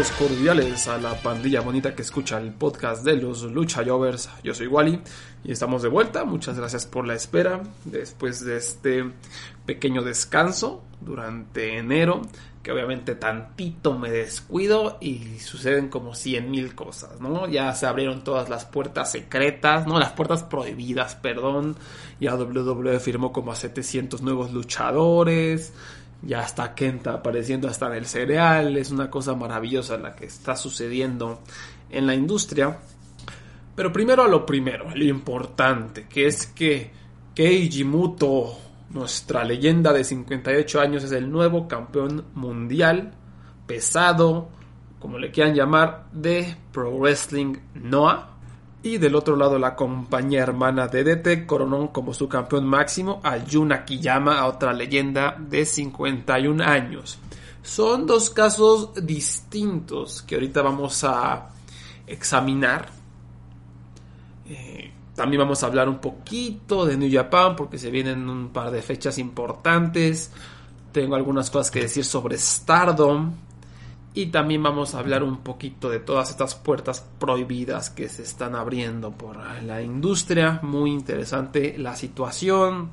Saludos cordiales a la pandilla bonita que escucha el podcast de los Lucha Jovers. Yo soy Wally y estamos de vuelta. Muchas gracias por la espera después de este pequeño descanso durante enero, que obviamente tantito me descuido y suceden como cien mil cosas, ¿no? Ya se abrieron todas las puertas secretas, ¿no? Las puertas prohibidas, perdón. Ya WWE firmó como a 700 nuevos luchadores ya está Kenta apareciendo hasta en el cereal, es una cosa maravillosa la que está sucediendo en la industria. Pero primero a lo primero, lo importante, que es que Keiji Muto, nuestra leyenda de 58 años, es el nuevo campeón mundial pesado, como le quieran llamar, de Pro Wrestling Noah. Y del otro lado, la compañía hermana de DT coronó como su campeón máximo a Yuna Akiyama, a otra leyenda de 51 años. Son dos casos distintos que ahorita vamos a examinar. Eh, también vamos a hablar un poquito de New Japan porque se vienen un par de fechas importantes. Tengo algunas cosas que decir sobre Stardom y también vamos a hablar un poquito de todas estas puertas prohibidas que se están abriendo por la industria. Muy interesante la situación.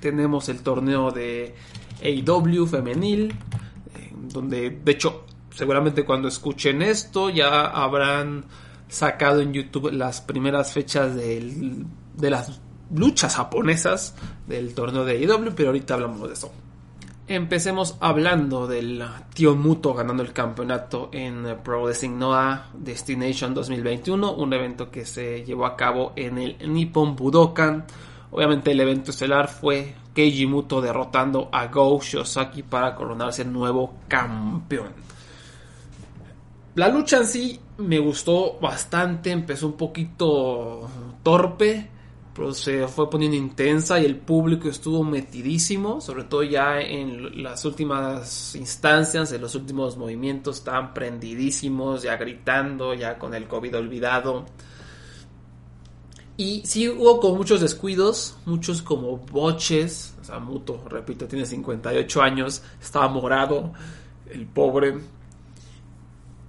Tenemos el torneo de AW femenil, eh, donde de hecho seguramente cuando escuchen esto ya habrán sacado en YouTube las primeras fechas de las luchas japonesas del torneo de AW, pero ahorita hablamos de eso. Empecemos hablando del tío Muto ganando el campeonato en Pro Wrestling Noah Destination 2021, un evento que se llevó a cabo en el Nippon Budokan. Obviamente el evento estelar fue Keiji Muto derrotando a Go Shosaki para coronarse nuevo campeón. La lucha en sí me gustó bastante, empezó un poquito torpe, se fue poniendo intensa y el público estuvo metidísimo, sobre todo ya en las últimas instancias, en los últimos movimientos, estaban prendidísimos, ya gritando, ya con el COVID olvidado. Y sí hubo como muchos descuidos, muchos como boches, o sea, Muto, repito, tiene 58 años, estaba morado, el pobre.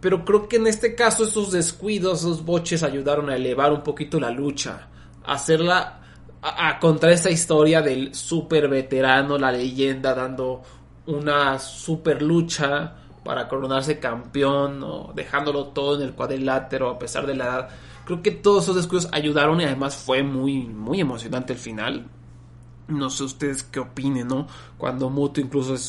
Pero creo que en este caso esos descuidos, esos boches ayudaron a elevar un poquito la lucha hacerla a, contra esta historia del super veterano, la leyenda, dando una super lucha para coronarse campeón, o dejándolo todo en el cuadrilátero a pesar de la edad. Creo que todos esos descuidos ayudaron y además fue muy, muy emocionante el final. No sé ustedes qué opinen, ¿no? Cuando Muto incluso se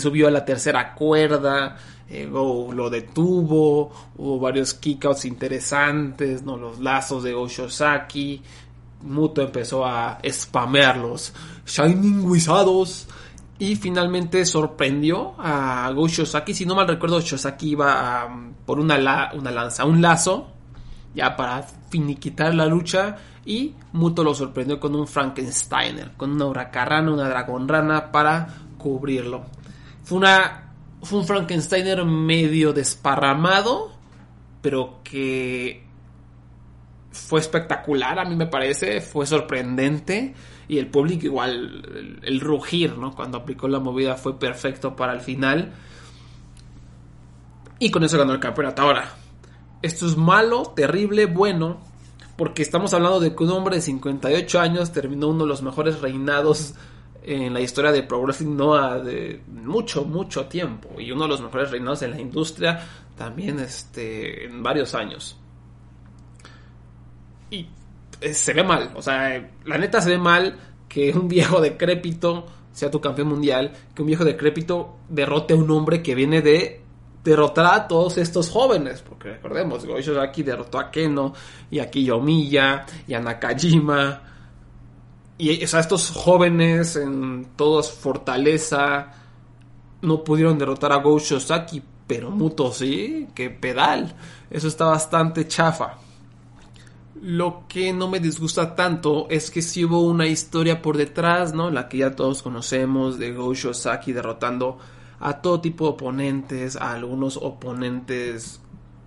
subió a la, a tercera cuerda, eh, lo detuvo, hubo varios kickouts interesantes, ¿no? Los lazos de Oshosaki, Muto empezó a spamearlos, Shining Wizados. Y finalmente sorprendió a Go Shosaki. Si no mal recuerdo, Shosaki iba por una, una lanza, un lazo, ya para finiquitar la lucha. Y Muto lo sorprendió con un Frankensteiner, con una huracarrana, una dragonrana para cubrirlo. Fue, una, fue un Frankensteiner medio desparramado, pero que fue espectacular, a mí me parece, fue sorprendente y el público igual, el, rugir, ¿no? Cuando aplicó la movida fue perfecto para el final. Y con eso ganó el campeonato. Ahora, esto es malo, terrible, bueno, porque estamos hablando de que un hombre de 58 años terminó uno de los mejores reinados en la historia de Pro Wrestling Noah de mucho, mucho tiempo. Y uno de los mejores reinados en la industria también este, en varios años y eh, se ve mal. O sea, la neta se ve mal que un viejo decrépito sea tu campeón mundial, que un viejo decrépito derrote a un hombre que viene de derrotar a todos estos jóvenes, porque recordemos, aquí derrotó a Keno, y a Kiyomiya, y a Nakajima, y o sea, estos jóvenes en toda fortaleza no pudieron derrotar a Go Shosaki, pero Muto sí, que pedal. Eso está bastante chafa. Lo que no me disgusta tanto es que si hubo una historia por detrás, ¿no? La que ya todos conocemos de Go Shosaki derrotando a todo tipo de oponentes, a algunos oponentes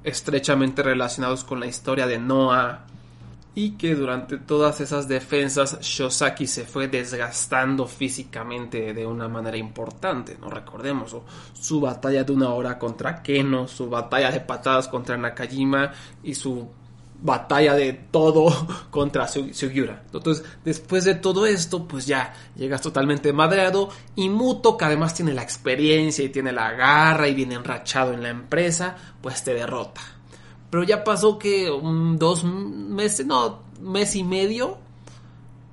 estrechamente relacionados con la historia de Noah y que durante todas esas defensas Shosaki se fue desgastando físicamente de una manera importante, no recordemos su batalla de una hora contra Keno, su batalla de patadas contra Nakajima y su batalla de todo contra Sugiura. Entonces, después de todo esto, pues ya llegas totalmente madreado y Muto, que además tiene la experiencia y tiene la garra y viene enrachado en la empresa, pues te derrota. Pero ya pasó que dos meses, no, mes y medio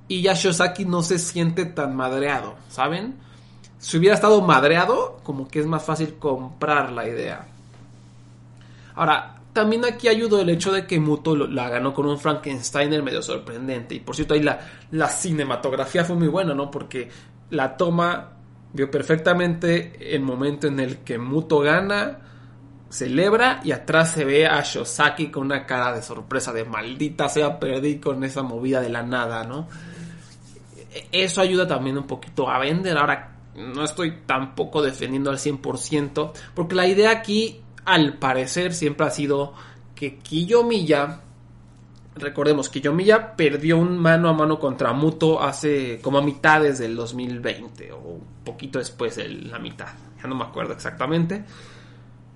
y ya Shosaki no se siente tan madreado, ¿saben? Si hubiera estado madreado, como que es más fácil comprar la idea. Ahora, también aquí ayudó el hecho de que Muto la ganó con un Frankensteiner medio sorprendente. Y por cierto, ahí la, la cinematografía fue muy buena, ¿no? Porque la toma vio perfectamente el momento en el que Muto gana, celebra y atrás se ve a Shosaki con una cara de sorpresa de maldita sea, perdí con esa movida de la nada, ¿no? Eso ayuda también un poquito a vender. Ahora, no estoy tampoco defendiendo al 100%, porque la idea aquí al parecer siempre ha sido que Kiyomiya, recordemos, Kiyomiya perdió un mano a mano contra Muto hace como a mitades del 2020 o un poquito después de la mitad, ya no me acuerdo exactamente.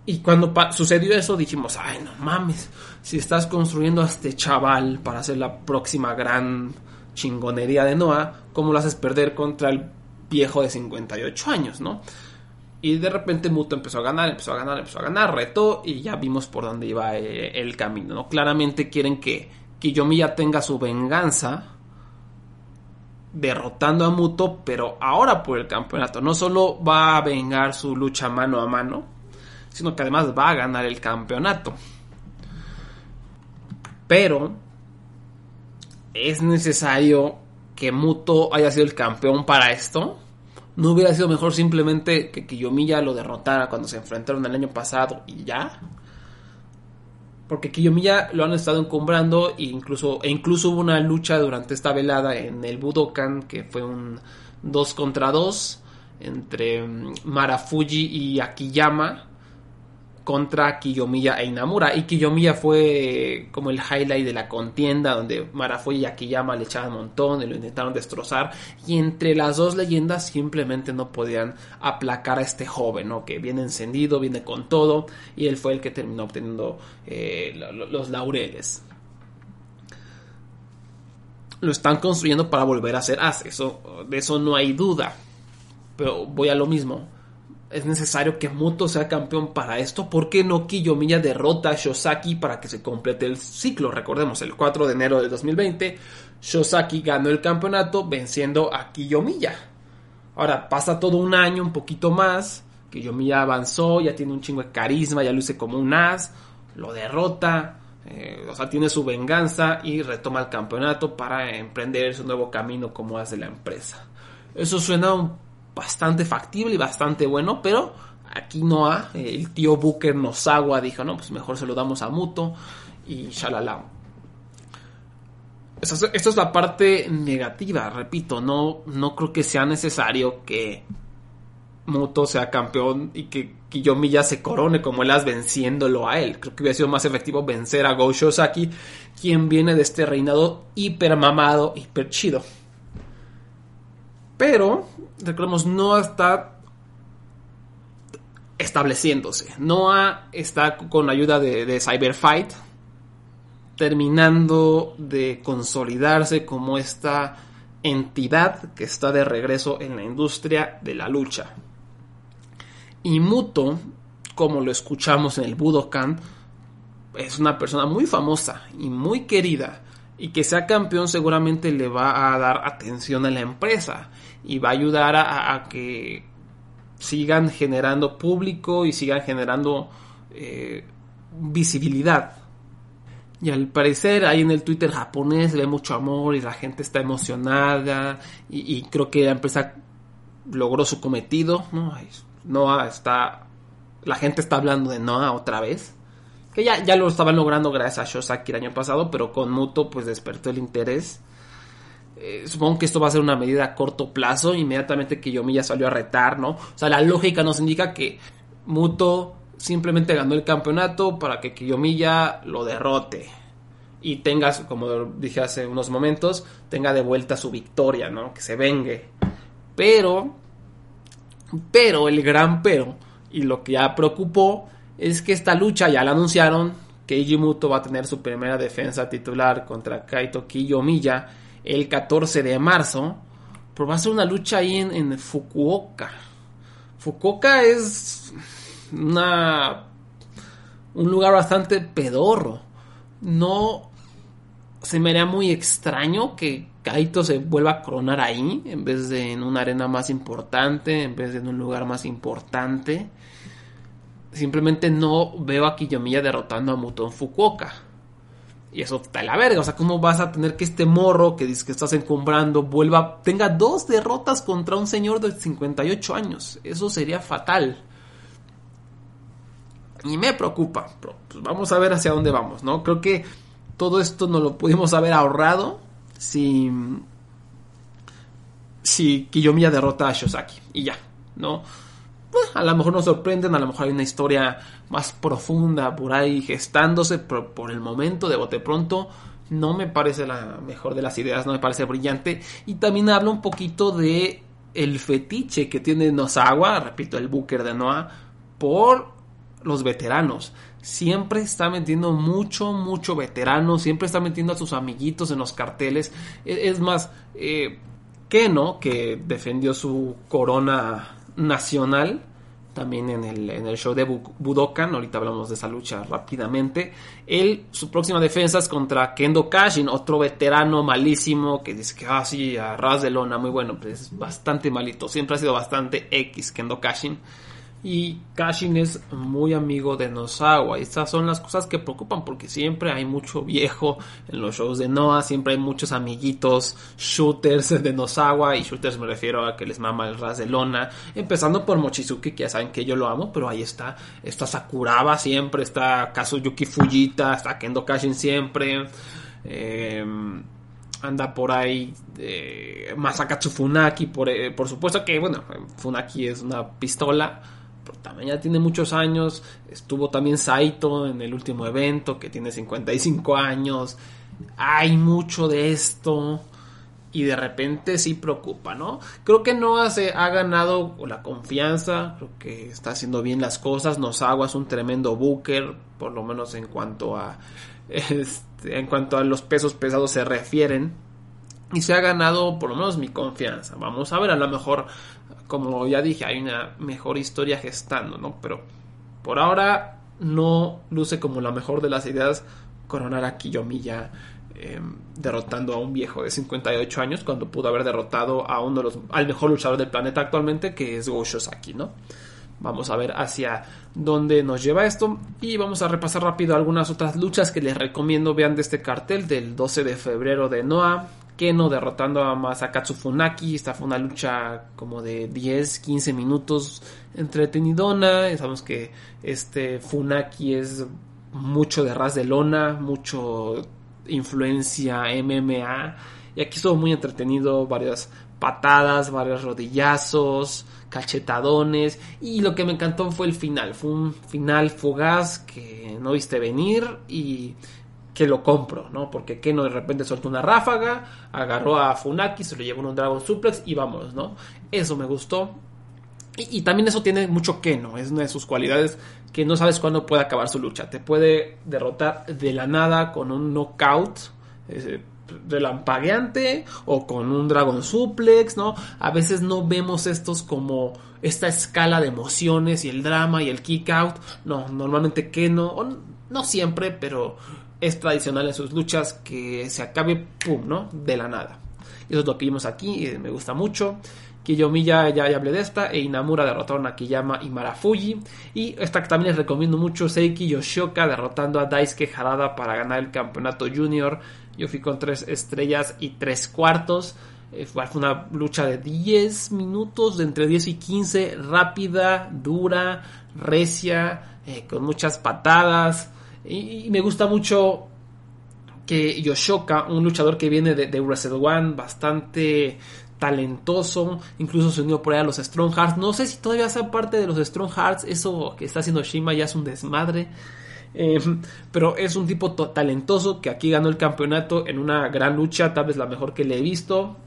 Y cuando sucedió eso dijimos, ay no mames, si estás construyendo a este chaval para hacer la próxima gran chingonería de Noah, ¿cómo lo haces perder contra el viejo de 58 años, no? Y de repente Muto empezó a ganar, empezó a ganar, empezó a ganar, retó y ya vimos por dónde iba eh, el camino. ¿no? Claramente quieren que Kiyomiya tenga su venganza derrotando a Muto, pero ahora por el campeonato. No solo va a vengar su lucha mano a mano, sino que además va a ganar el campeonato. Pero es necesario que Muto haya sido el campeón para esto. ¿No hubiera sido mejor simplemente que Kiyomiya lo derrotara cuando se enfrentaron el año pasado y ya? Porque Kiyomiya lo han estado encumbrando e incluso, e incluso hubo una lucha durante esta velada en el Budokan que fue un 2 contra 2 entre mm, Marafuji y Akiyama contra Kiyomiya e Inamura. Y Kiyomiya fue como el highlight de la contienda, donde Marafuji y Akiyama le echaban un montón y lo intentaron destrozar. Y entre las dos leyendas simplemente no podían aplacar a este joven, ¿no? Que viene encendido, viene con todo. Y él fue el que terminó obteniendo eh, los laureles. Lo están construyendo para volver a ser as, eso, de eso no hay duda. Pero voy a lo mismo es necesario que Muto sea campeón para esto. ¿Por qué no Kiyomiya derrota a Shosaki para que se complete el ciclo? Recordemos, el 4 de enero de 2020, Shosaki ganó el campeonato venciendo a Kiyomiya. Ahora pasa todo un año, un poquito más. Kiyomiya avanzó, ya tiene un chingo de carisma, ya luce como un as. Lo derrota, eh, o sea, tiene su venganza y retoma el campeonato para emprender su nuevo camino como as de la empresa. Eso suena un bastante factible y bastante bueno, pero aquí no ha. El tío Booker agua dijo, no, pues mejor se lo damos a Muto y shalala. Esto es la parte negativa, repito, no, no creo que sea necesario que Muto sea campeón y que Kiyomiya se corone como él as venciéndolo a él. Creo que hubiera sido más efectivo vencer a Go Shosaki, quien viene de este reinado hiper mamado, hiper chido. Pero, recordemos, Noah está estableciéndose. Noah está con la ayuda de, de Cyberfight terminando de consolidarse como esta entidad que está de regreso en la industria de la lucha. Y Muto, como lo escuchamos en el Budokan, es una persona muy famosa y muy querida y que sea campeón seguramente le va a dar atención a la empresa y va a ayudar a, que sigan generando público y sigan generando eh, visibilidad. Y al parecer ahí en el Twitter japonés ve mucho amor y la gente está emocionada y, creo que la empresa logró su cometido. No, no está la gente está hablando de Noah otra vez. Que ya, ya lo estaban logrando gracias a Shosaki el año pasado, pero con Muto pues despertó el interés. Eh, supongo que esto va a ser una medida a corto plazo, inmediatamente que Yomiya salió a retar, ¿no? O sea, la lógica nos indica que Muto simplemente ganó el campeonato para que Kiyomiya lo derrote y tenga, como dije hace unos momentos, tenga de vuelta su victoria, ¿no? Que se vengue. Pero, pero, el gran pero, y lo que ya preocupó, es que esta lucha ya la anunciaron, que Muto va a tener su primera defensa titular contra Kaito Kiyomiya el 14 de marzo, pero va a ser una lucha ahí en, en Fukuoka. Fukuoka es una un lugar bastante pedorro. No se me haría muy extraño que Kaito se vuelva a coronar ahí, en vez de en una arena más importante, en vez de en un lugar más importante. Simplemente no veo a Kiyomiya derrotando a Muto en Fukuoka. Y eso está la verga. O sea, ¿cómo vas a tener que este morro que dices que estás encumbrando vuelva, tenga dos derrotas contra un señor de 58 años? Eso sería fatal. Y me preocupa. Pues vamos a ver hacia dónde vamos, ¿no? Creo que todo esto nos lo pudimos haber ahorrado si. Si Kiyomiya derrota a Shosaki. Y ya, ¿no? Pues, a lo mejor nos sorprenden, a lo mejor hay una historia más profunda por ahí gestándose, pero por el momento, de bote pronto, no me parece la mejor de las ideas, no me parece brillante. Y también habla un poquito de el fetiche que tiene Nozawa, repito, el Booker de Noah, por los veteranos. Siempre está metiendo mucho, mucho veterano, siempre está metiendo a sus amiguitos en los carteles. E, es más, eh, Keno, que defendió su corona nacional, también en el, en el show de Budokan, ahorita hablamos de esa lucha rápidamente. Él, su próxima defensa es contra Kendo Kashin, otro veterano malísimo que dice que, ah, sí, a ras de lona, muy bueno, pues es bastante malito, siempre ha sido bastante X Kendo Kashin. Y Kashin es muy amigo de Nosawa. Estas son las cosas que preocupan porque siempre hay mucho viejo en los shows de Noah. Siempre hay muchos amiguitos shooters de Nosawa. Y shooters me refiero a que les mama el ras de lona. Empezando por Mochizuki, que ya saben que yo lo amo. Pero ahí está. Está Sakuraba siempre. Está Kazuyuki Fujita. Está Kendo Kashin siempre. Em, anda por ahí eh, Masakatsu Funaki. Por, eh, por supuesto que, bueno, Funaki es una pistola también ya tiene muchos años. Estuvo también Saito en el último evento, que tiene 55 años. Hay mucho de esto. Y de repente sí preocupa, ¿no? Creo que no se ha ganado la confianza. Creo que está haciendo bien las cosas. Nosawa es un tremendo booker. Por lo menos en cuanto a. Este, en cuanto a los pesos pesados se refieren. Y se ha ganado por lo menos mi confianza. Vamos a ver, a lo mejor como ya dije, hay una mejor historia gestando, ¿no? Pero por ahora no luce como la mejor de las ideas coronar a Kiyomiya eh, derrotando a un viejo de 58 años cuando pudo haber derrotado a uno de los al mejor luchador del planeta actualmente que es Go Shosaki, ¿no? Vamos a ver hacia dónde nos lleva esto y vamos a repasar rápido algunas otras luchas que les recomiendo vean de este cartel del 12 de febrero de Noah Keno derrotando a Masakatsu Funaki. Esta fue una lucha como de 10, 15 minutos entretenidona. Sabemos que este Funaki es mucho de ras de lona, mucho influencia MMA. Y aquí estuvo muy entretenido, varias patadas, varios rodillazos, cachetadones. Y lo que me encantó fue el final. Fue un final fugaz que no viste venir y que lo compro, ¿no? Porque Keno de repente soltó una ráfaga, agarró a Funaki, se lo llevó en un Dragon Suplex y vámonos, ¿no? Eso me gustó. Y, también eso tiene mucho Keno, es una de sus cualidades que no sabes cuándo puede acabar su lucha. Te puede derrotar de la nada con un knockout eh, relampagueante o con un Dragon Suplex, ¿no? A veces no vemos estos como esta escala de emociones y el drama y el kick out. No, normalmente Keno, no siempre, pero es tradicional en sus luchas que se acabe, pum, ¿no? De la nada. Eso es lo que vimos aquí y me gusta mucho. Kiyomiya ya, ya hablé de esta, e Inamura derrotaron a Kiyama y Marafuji. Y esta que también les recomiendo mucho, Seiki Yoshioka derrotando a Daisuke Harada para ganar el campeonato junior. Yo fui con tres estrellas y tres cuartos. Eh, fue una lucha de 10 minutos, de entre 10 y 15, rápida, dura, recia, eh, con muchas patadas. Y, me gusta mucho que Yoshoka, un luchador que viene de, de One, bastante talentoso, incluso se unió por ahí a los Strong Hearts. No sé si todavía sea parte de los Strong Hearts, eso que está haciendo Shima ya es un desmadre. Eh, pero es un tipo talentoso que aquí ganó el campeonato en una gran lucha, tal vez la mejor que le he visto.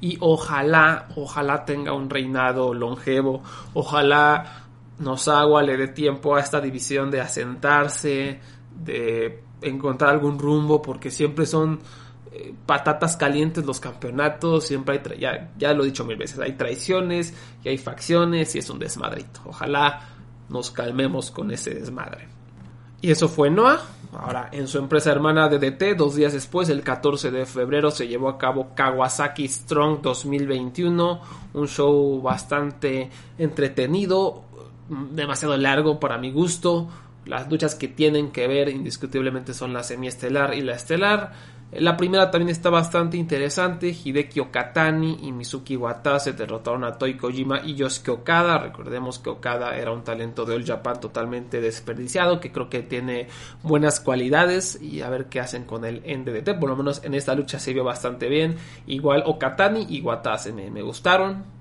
Y ojalá, ojalá tenga un reinado longevo. Ojalá Nosagua le dé tiempo a esta división de asentarse, de encontrar algún rumbo, porque siempre son eh, patatas calientes los campeonatos, siempre hay, ya, ya lo he dicho mil veces, hay traiciones y hay facciones y es un desmadrito. Ojalá nos calmemos con ese desmadre. Y eso fue Noah. Ahora, en su empresa hermana DDT, dos días después, el 14 de febrero, se llevó a cabo Kawasaki Strong 2021, un show bastante entretenido, demasiado largo para mi gusto. Las luchas que tienen que ver indiscutiblemente son la semiestelar y la estelar. La primera también está bastante interesante. Hideki Okatani y Mizuki Watase derrotaron a Toi Kojima y Yosuke Okada. Recordemos que Okada era un talento de All Japan totalmente desperdiciado, que creo que tiene buenas cualidades y a ver qué hacen con él en DDT. Por lo menos en esta lucha se vio bastante bien. Igual Okatani y Watase me, me gustaron.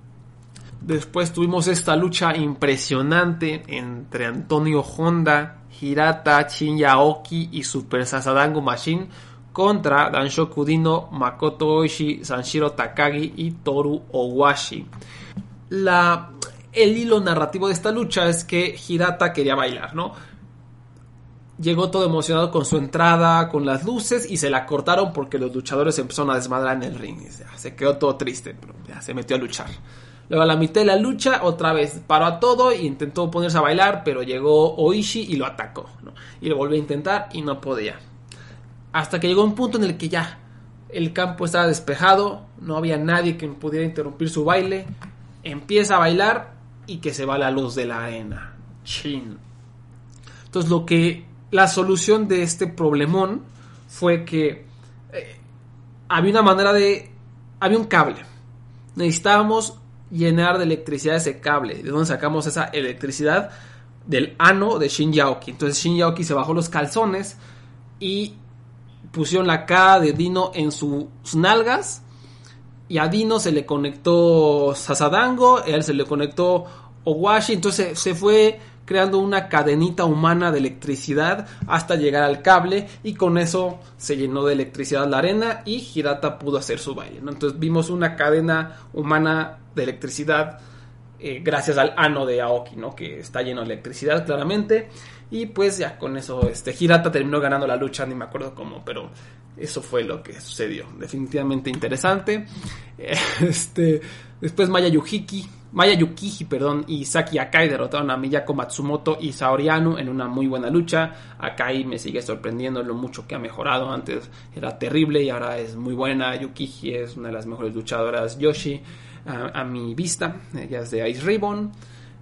Después tuvimos esta lucha impresionante entre Antonio Honda, Hirata, Shinya Oki y Super Sasadango Machine contra Danshoku Dino, Makoto Oishi, Sanshiro Takagi y Toru Owashi. El hilo narrativo de esta lucha es que Hirata quería bailar, ¿no? Llegó todo emocionado con su entrada, con las luces y se la cortaron porque los luchadores empezaron a desmadrar en el ring. se quedó todo triste, pero ya se metió a luchar. Luego a la mitad de la lucha, otra vez paró a todo e intentó ponerse a bailar, pero llegó Oishi y lo atacó. Y lo volvió a intentar y no podía. Hasta que llegó un punto en el que ya el campo estaba despejado, no había nadie que pudiera interrumpir su baile. Empieza a bailar y que se va la luz de la arena. Chin. Entonces lo que la solución de este problemón fue que eh, había una manera de había un cable. Necesitábamos llenar de electricidad ese cable. ¿De dónde sacamos esa electricidad? Del ano de Shin Yaoki. Entonces Shin Yaoki se bajó los calzones y pusieron la cara de Dino en sus nalgas. Y a Dino se le conectó Sasadango, a él se le conectó Owashi. Entonces se fue creando una cadenita humana de electricidad hasta llegar al cable y con eso se llenó de electricidad la arena y Hirata pudo hacer su baile. Entonces vimos una cadena humana de electricidad eh, gracias al ano de Aoki, ¿no? que está lleno de electricidad claramente. Y pues ya con eso, este, Hirata terminó ganando la lucha, ni me acuerdo cómo, pero eso fue lo que sucedió. Definitivamente interesante. Este, después Maya Yuhiki, Maya Yukiji, perdón, y Saki Akai derrotaron a Miyako Matsumoto y Saori Anu en una muy buena lucha. Akai me sigue sorprendiendo lo mucho que ha mejorado. Antes era terrible y ahora es muy buena. Yukiji es una de las mejores luchadoras Yoshi a, a mi vista. Ella es de Ice Ribbon.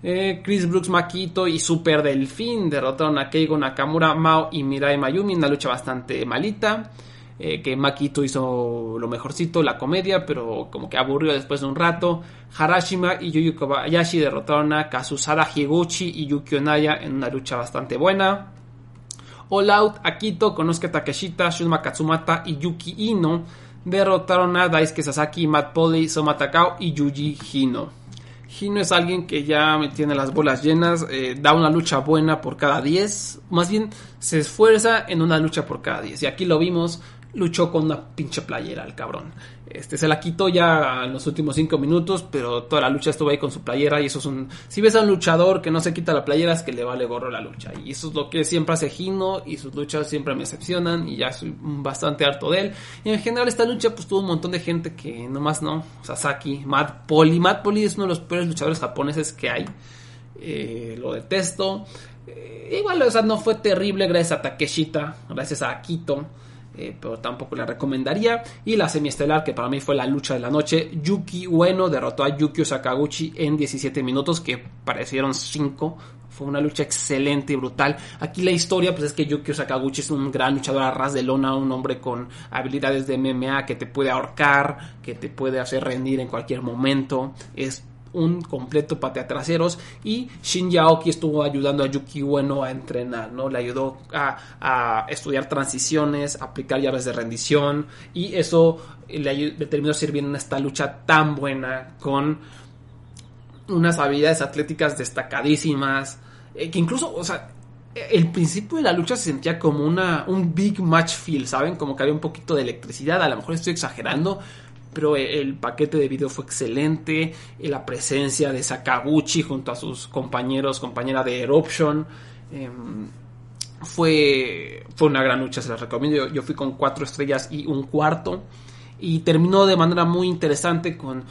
Eh, Chris Brooks, Makito y Super Delfín derrotaron a Keigo Nakamura, Mao y Mirai Mayumi en una lucha bastante malita. Eh, que Makito hizo lo mejorcito, la comedia, pero como que aburrió después de un rato. Harashima y Yuyu Kobayashi derrotaron a Kazusada Higuchi y Yuki Onaya en una lucha bastante buena. All Out, Akito, Konosuke Takeshita, Shunma Katsumata y Yuki Ino derrotaron a Daisuke Sasaki, Matt Polly, Soma Takao y Yuji Hino. Hino es alguien que ya tiene las bolas llenas, eh, da una lucha buena por cada 10, más bien se esfuerza en una lucha por cada 10. Y aquí lo vimos, luchó con una pinche playera el cabrón. Este se la quitó ya en los últimos 5 minutos, pero toda la lucha estuvo ahí con su playera y eso es un si ves a un luchador que no se quita la playera es que le vale gorro la lucha y eso es lo que siempre hace Hino y sus luchas siempre me decepcionan y ya soy bastante harto de él. Y en general esta lucha pues tuvo un montón de gente que nomás no, Sasaki, Matt Poli, Matt Poli es uno de los peores luchadores japoneses que hay. Eh, lo detesto. Eh, igual, o sea, no fue terrible gracias a Takeshita, gracias a Akito. Eh, pero tampoco la recomendaría. Y la semiestelar, que para mí fue la lucha de la noche, Yuki Ueno derrotó a Yukio Sakaguchi en 17 minutos, que parecieron 5. Fue una lucha excelente y brutal. Aquí la historia, pues es que Yukio Sakaguchi es un gran luchador a ras de lona, un hombre con habilidades de MMA que te puede ahorcar, que te puede hacer rendir en cualquier momento. Es un completo pateatraseros y Shin Yaoki estuvo ayudando a Yuki Ueno a entrenar, ¿no? Le ayudó a, estudiar transiciones, aplicar llaves de rendición y eso le, terminó sirviendo en esta lucha tan buena con unas habilidades atléticas destacadísimas, eh, que incluso, o sea, el principio de la lucha se sentía como una, un big match feel, ¿saben? Como que había un poquito de electricidad, a lo mejor estoy exagerando, pero el paquete de video fue excelente, la presencia de Sakaguchi junto a sus compañeros, compañera de Eruption, em, fue, fue una gran lucha, se la recomiendo, yo, fui con cuatro estrellas y un cuarto, y terminó de manera muy interesante con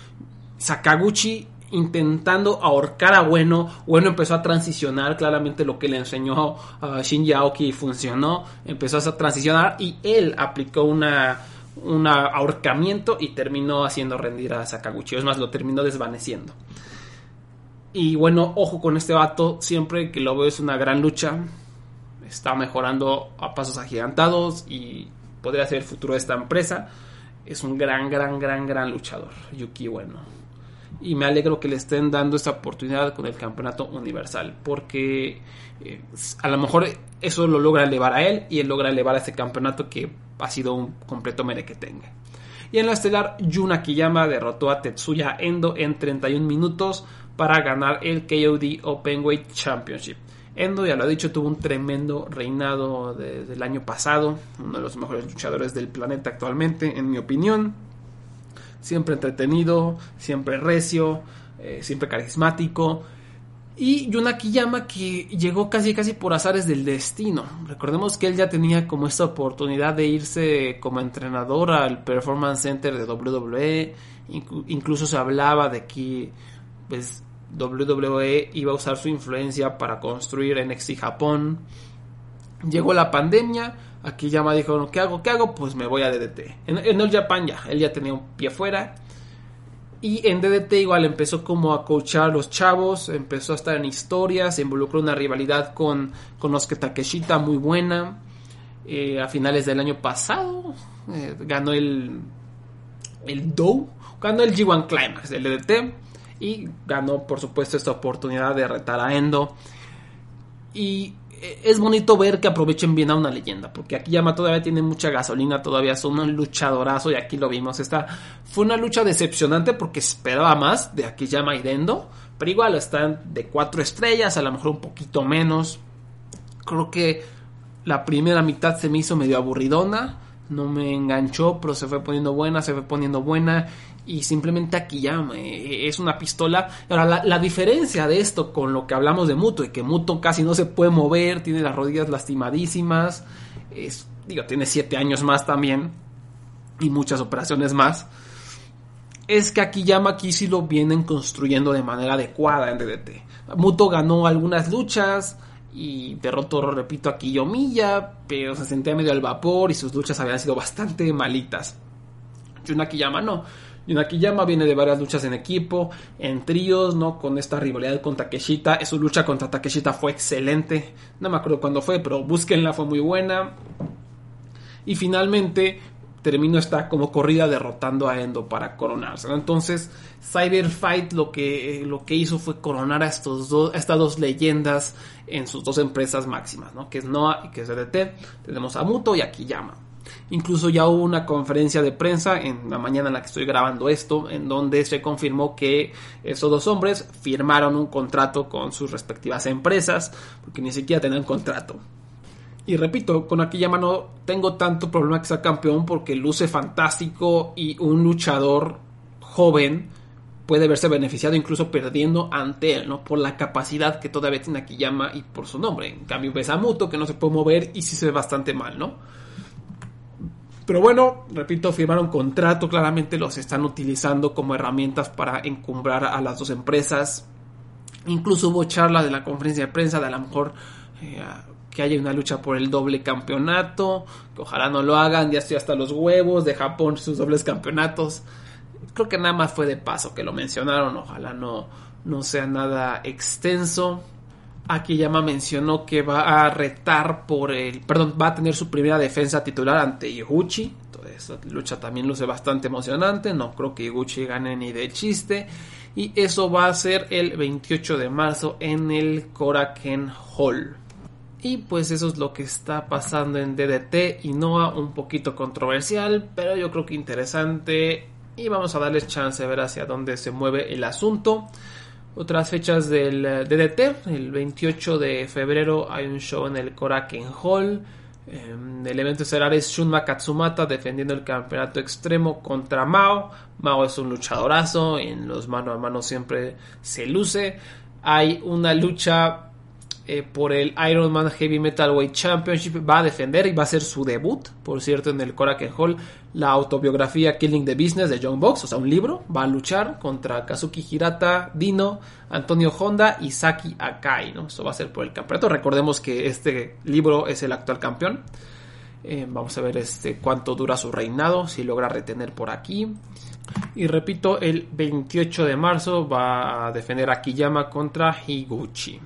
Sakaguchi intentando ahorcar a Bueno. Bueno empezó a transicionar, claramente lo que le enseñó a Shin Yaoki funcionó. Empezó a transicionar y él aplicó una, un ahorcamiento y terminó haciendo rendir a Sakaguchi. Es más, lo terminó desvaneciendo. Y bueno, ojo con este vato, siempre que lo veo es una gran lucha. Está mejorando a pasos agigantados y podría ser el futuro de esta empresa. Es un gran, gran, gran, gran luchador. Yuki Bueno y me alegro que le estén dando esta oportunidad con el campeonato universal porque eh, a lo mejor eso lo logra elevar a él y él logra elevar a ese campeonato que ha sido un completo tenga y en la estelar Yuna Kiyama derrotó a Tetsuya Endo en 31 minutos para ganar el KOD Openweight Championship. Endo, ya lo ha dicho, tuvo un tremendo reinado desde el año pasado, uno de los mejores luchadores del planeta actualmente, en mi opinión siempre entretenido, siempre recio, eh, siempre carismático. Y Yuna Kiyama que llegó casi casi por azares del destino. Recordemos que él ya tenía como esta oportunidad de irse como entrenador al Performance Center de WWE. incluso se hablaba de que pues, WWE iba a usar su influencia para construir NXT Japón. Llegó la pandemia, Aquí Yama dijo, ¿qué hago? ¿Qué hago? Pues me voy a DDT. En, el Japan ya, él ya tenía un pie fuera. Y en DDT igual empezó como a coachar a los chavos, empezó a estar en historias, se involucró una rivalidad con, con Osuke Takeshita muy buena. Eh, a finales del año pasado eh, ganó el, el DOU, ganó el G1 Climax del DDT y ganó por supuesto esta oportunidad de retar a Endo. Y es bonito ver que aprovechen bien a una leyenda, porque aquí todavía tiene mucha gasolina, todavía son un luchadorazo y aquí lo vimos. Esta fue una lucha decepcionante porque esperaba más de aquí Yama y Dendo, pero igual están de cuatro estrellas, a lo mejor un poquito menos. Creo que la primera mitad se me hizo medio aburridona, no me enganchó, pero se fue poniendo buena, se fue poniendo buena y simplemente aquí ya es una pistola. Ahora, la, diferencia de esto con lo que hablamos de Muto, y que Muto casi no se puede mover, tiene las rodillas lastimadísimas, es, digo, tiene 7 años más también, y muchas operaciones más, es que aquí Yama aquí sí lo vienen construyendo de manera adecuada en DDT. Muto ganó algunas luchas, y derrotó, repito, a Kiyomiya, pero se sentía medio al vapor y sus luchas habían sido bastante malitas. Yuna Kiyama no. Yunakiyama viene de varias luchas en equipo, en tríos, ¿no? Con esta rivalidad con Takeshita. Su lucha contra Takeshita fue excelente. No me acuerdo cuándo fue, pero búsquenla, fue muy buena. Y finalmente terminó esta como corrida derrotando a Endo para coronarse. Entonces, Cyber Fight lo que, lo que hizo fue coronar a, estos dos, estas dos leyendas en sus dos empresas máximas, ¿no? Que es Noah y que es DDT. Tenemos a Muto y a Kiyama. Incluso ya hubo una conferencia de prensa en la mañana en la que estoy grabando esto, en donde se confirmó que esos dos hombres firmaron un contrato con sus respectivas empresas, porque ni siquiera tenían contrato. Y repito, con Akiyama no tengo tanto problema que sea campeón porque luce fantástico y un luchador joven puede verse beneficiado incluso perdiendo ante él, ¿no? Por la capacidad que todavía tiene Akiyama y por su nombre. En cambio ves a Muto que no se puede mover y sí se ve bastante mal, ¿no? Pero bueno, repito, firmaron contrato, claramente los están utilizando como herramientas para encumbrar a las dos empresas. Incluso hubo charla de la conferencia de prensa de a lo mejor eh, que haya una lucha por el doble campeonato, que ojalá no lo hagan, ya estoy hasta los huevos de Japón sus dobles campeonatos. Creo que nada más fue de paso que lo mencionaron, ojalá no, no sea nada extenso. Akiyama mencionó que va a retar por el, perdón, va a tener su primera defensa titular ante Ihuchi. Esa lucha también luce bastante emocionante. No creo que Iguchi gane ni de chiste. Y eso va a ser el 28 de marzo en el Koraken Hall. Y pues eso es lo que está pasando en DDT y Noah, un poquito controversial, pero yo creo que interesante. Y vamos a darles chance de ver hacia dónde se mueve el asunto. Otras fechas del eh, DDT, el 28 de febrero hay un show en el Koraken Hall. Em, el evento estelar es Shunma Katsumata defendiendo el campeonato extremo contra Mao. Mao es un luchadorazo, en los mano a mano siempre se luce. Hay una lucha eh, por el Ironman Heavy Metal Weight Championship. Va a defender y va a ser su debut, por cierto, en el Korakuen Hall, la autobiografía Killing the Business de John Box, o sea, un libro. Va a luchar contra Kazuki Hirata, Dino, Antonio Honda y Saki Akai, ¿no? Eso va a ser por el campeonato. Recordemos que este libro es el actual campeón. Eh, vamos a ver este, cuánto dura su reinado, si logra retener por aquí. Y repito, el 28 de marzo va a defender a Kiyama contra Higuchi.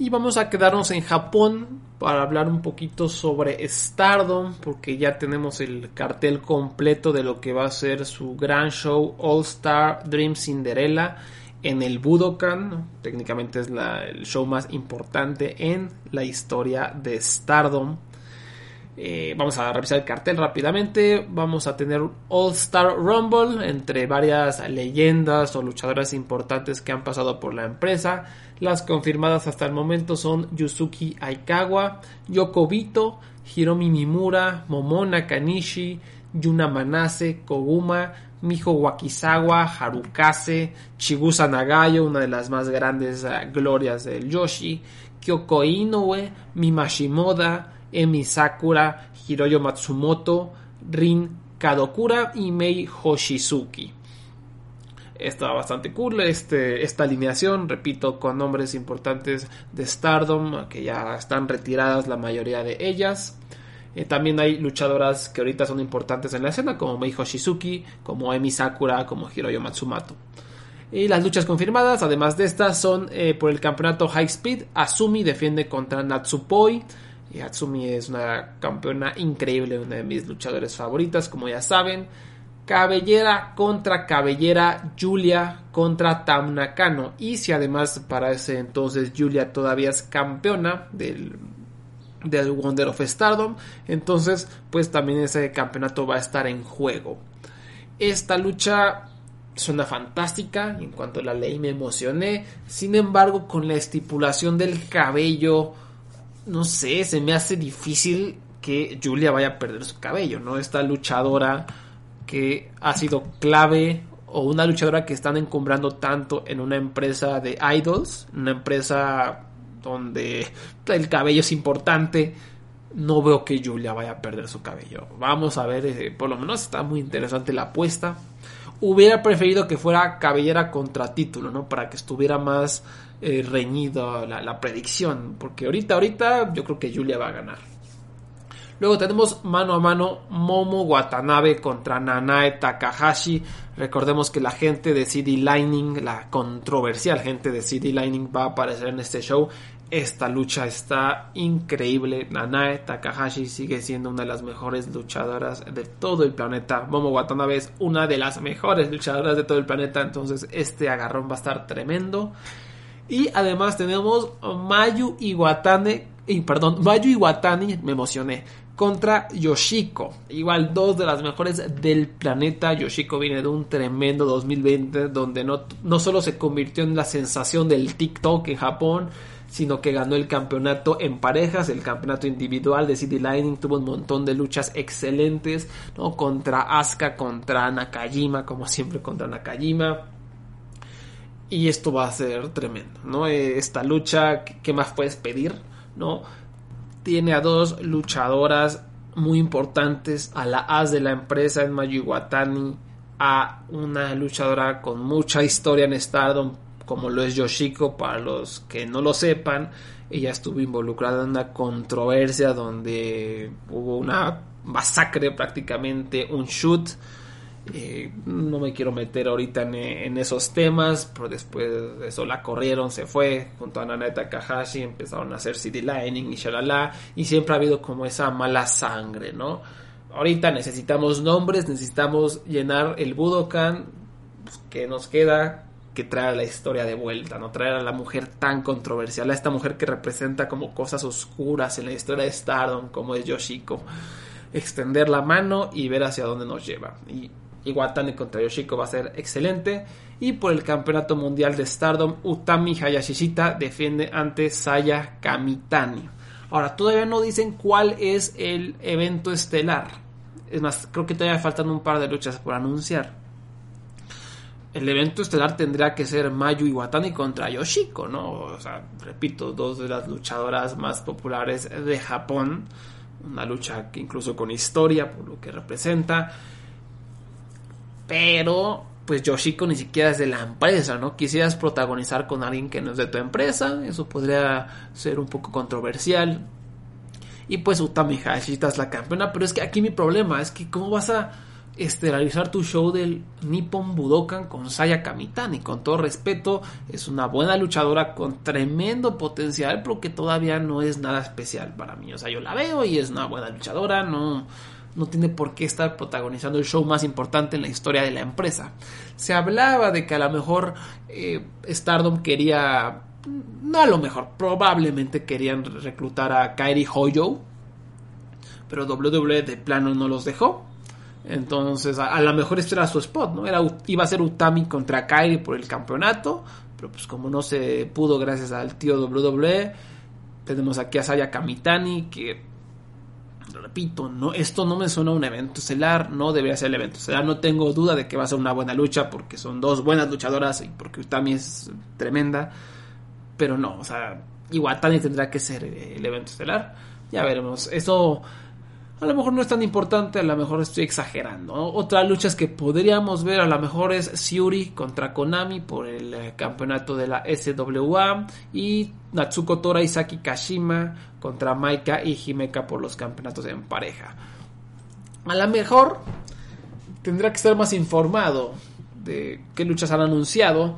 Y vamos a quedarnos en Japón para hablar un poquito sobre Stardom, porque ya tenemos el cartel completo de lo que va a ser su gran show All Star Dream Cinderella en el Budokan. Técnicamente es el show más importante en la historia de Stardom. Eh, vamos a revisar el cartel rápidamente. Vamos a tener un All Star Rumble entre varias leyendas o luchadoras importantes que han pasado por la empresa. Las confirmadas hasta el momento son Yusuki Aikawa, Yoko Bito, Hiromi Mimura, Momona Kanishi, Yuna Manase, Koguma, Miho Wakizawa, Harukase, Chigusa Nagayo, una de las más grandes uh, glorias del Yoshi, Kyoko Inoue, Mimashimoda, Emi Sakura, Hiroyo Matsumoto, Rin Kadokura y Mei Hoshizuki. Está bastante cool este, esta alineación, repito, con nombres importantes de Stardom, que ya están retiradas la mayoría de ellas. Eh, también hay luchadoras que ahorita son importantes en la escena, como Mei Hoshizuki, como Emi Sakura, como Hiroyo Matsumoto. Y las luchas confirmadas, además de estas, son eh, por el campeonato High Speed. Azumi defiende contra Natsupoi. Y Atsumi es una campeona increíble, una de mis luchadoras favoritas, como ya saben. Cabellera contra Cabellera, Julia contra Tam Nakano. Y si además para ese entonces Julia todavía es campeona del, Wonder of Stardom, entonces pues también ese campeonato va a estar en juego. Esta lucha suena fantástica, en cuanto la ley me emocioné, sin embargo con la estipulación del cabello no sé, se me hace difícil que Julia vaya a perder su cabello, ¿no? Esta luchadora que ha sido clave o una luchadora que están encumbrando tanto en una empresa de idols, una empresa donde el cabello es importante, no veo que Julia vaya a perder su cabello. Vamos a ver, eh, por lo menos está muy interesante la apuesta. Hubiera preferido que fuera cabellera contra título, ¿no? Para que estuviera más eh, reñido la, predicción. Porque ahorita, ahorita yo creo que Julia va a ganar. Luego tenemos mano a mano Momo Watanabe contra Nanae Takahashi. Recordemos que la gente de CD Lightning, la controversial gente de CD Lightning va a aparecer en este show. Esta lucha está increíble. Nanae Takahashi sigue siendo una de las mejores luchadoras de todo el planeta. Momo Watanabe es una de las mejores luchadoras de todo el planeta. Entonces este agarrón va a estar tremendo. Y además tenemos Mayu Iwatane, perdón, Mayu Iwatani, me emocioné, contra Yoshiko. Igual dos de las mejores del planeta. Yoshiko viene de un tremendo 2020 donde no, no solo se convirtió en la sensación del TikTok en Japón, sino que ganó el campeonato en parejas, el campeonato individual de City Lightning, tuvo un montón de luchas excelentes, ¿no? Contra Asuka, contra Nakajima, como siempre contra Nakajima y esto va a ser tremendo, ¿no? Eh, esta lucha, ¿qué más puedes pedir? ¿No? Tiene a dos luchadoras muy importantes, a la as de la empresa en Mayu a una luchadora con mucha historia en Stardom, como lo es Yoshiko, para los que no lo sepan, ella estuvo involucrada en una controversia donde hubo una masacre prácticamente, un shoot eh, no me quiero meter ahorita en, esos temas, pero después de eso la corrieron, se fue junto a Naneta Takahashi, empezaron a hacer CD Lining y shalala, y siempre ha habido como esa mala sangre, ¿no? ahorita necesitamos nombres, necesitamos llenar el Budokan pues, que nos queda que traer la historia de vuelta, no traer a la mujer tan controversial, a esta mujer que representa como cosas oscuras en la historia de Stardom, como es Yoshiko. Extender la mano y ver hacia dónde nos lleva. Iwatani contra Yoshiko va a ser excelente. Y por el campeonato mundial de Stardom, Utami Hayashishita defiende ante Saya Kamitani. Ahora, todavía no dicen cuál es el evento estelar. Es más, creo que todavía faltan un par de luchas por anunciar. El evento estelar tendría que ser Mayu Iwatani contra Yoshiko, ¿no? O sea, repito, dos de las luchadoras más populares de Japón. Una lucha que incluso con historia, por lo que representa. Pero, pues Yoshiko ni siquiera es de la empresa, ¿no? Quisieras protagonizar con alguien que no es de tu empresa. Eso podría ser un poco controversial. Y pues Utami Hayashita es la campeona. Pero es que aquí mi problema es que cómo vas a estelarizar tu show del Nippon Budokan con Saya Kamitani. Con todo respeto, es una buena luchadora con tremendo potencial, pero que todavía no es nada especial para mí. O sea, yo la veo y es una buena luchadora, no, no tiene por qué estar protagonizando el show más importante en la historia de la empresa. Se hablaba de que a lo mejor eh, Stardom quería, no a lo mejor, probablemente querían reclutar a Kairi Hoyo, pero WWE de plano no los dejó. Entonces, a, lo mejor este era su spot, ¿no? Era, iba a ser Utami contra Kairi por el campeonato, pero pues como no se pudo gracias al tío WWE, tenemos aquí a Saya Kamitani, que, repito, no, esto no me suena a un evento estelar, no debería ser el evento estelar, no tengo duda de que va a ser una buena lucha, porque son dos buenas luchadoras y porque Utami es tremenda, pero no, o sea, Iwatani tendrá que ser el evento estelar, ya veremos, eso a lo mejor no es tan importante, a lo mejor estoy exagerando. Otras luchas que podríamos ver a lo mejor es Siuri contra Konami por el eh, campeonato de la SWA y Natsuko Tora y Saki Kashima contra Maika y Himeka por los campeonatos en pareja. A lo mejor tendrá que estar más informado de qué luchas han anunciado,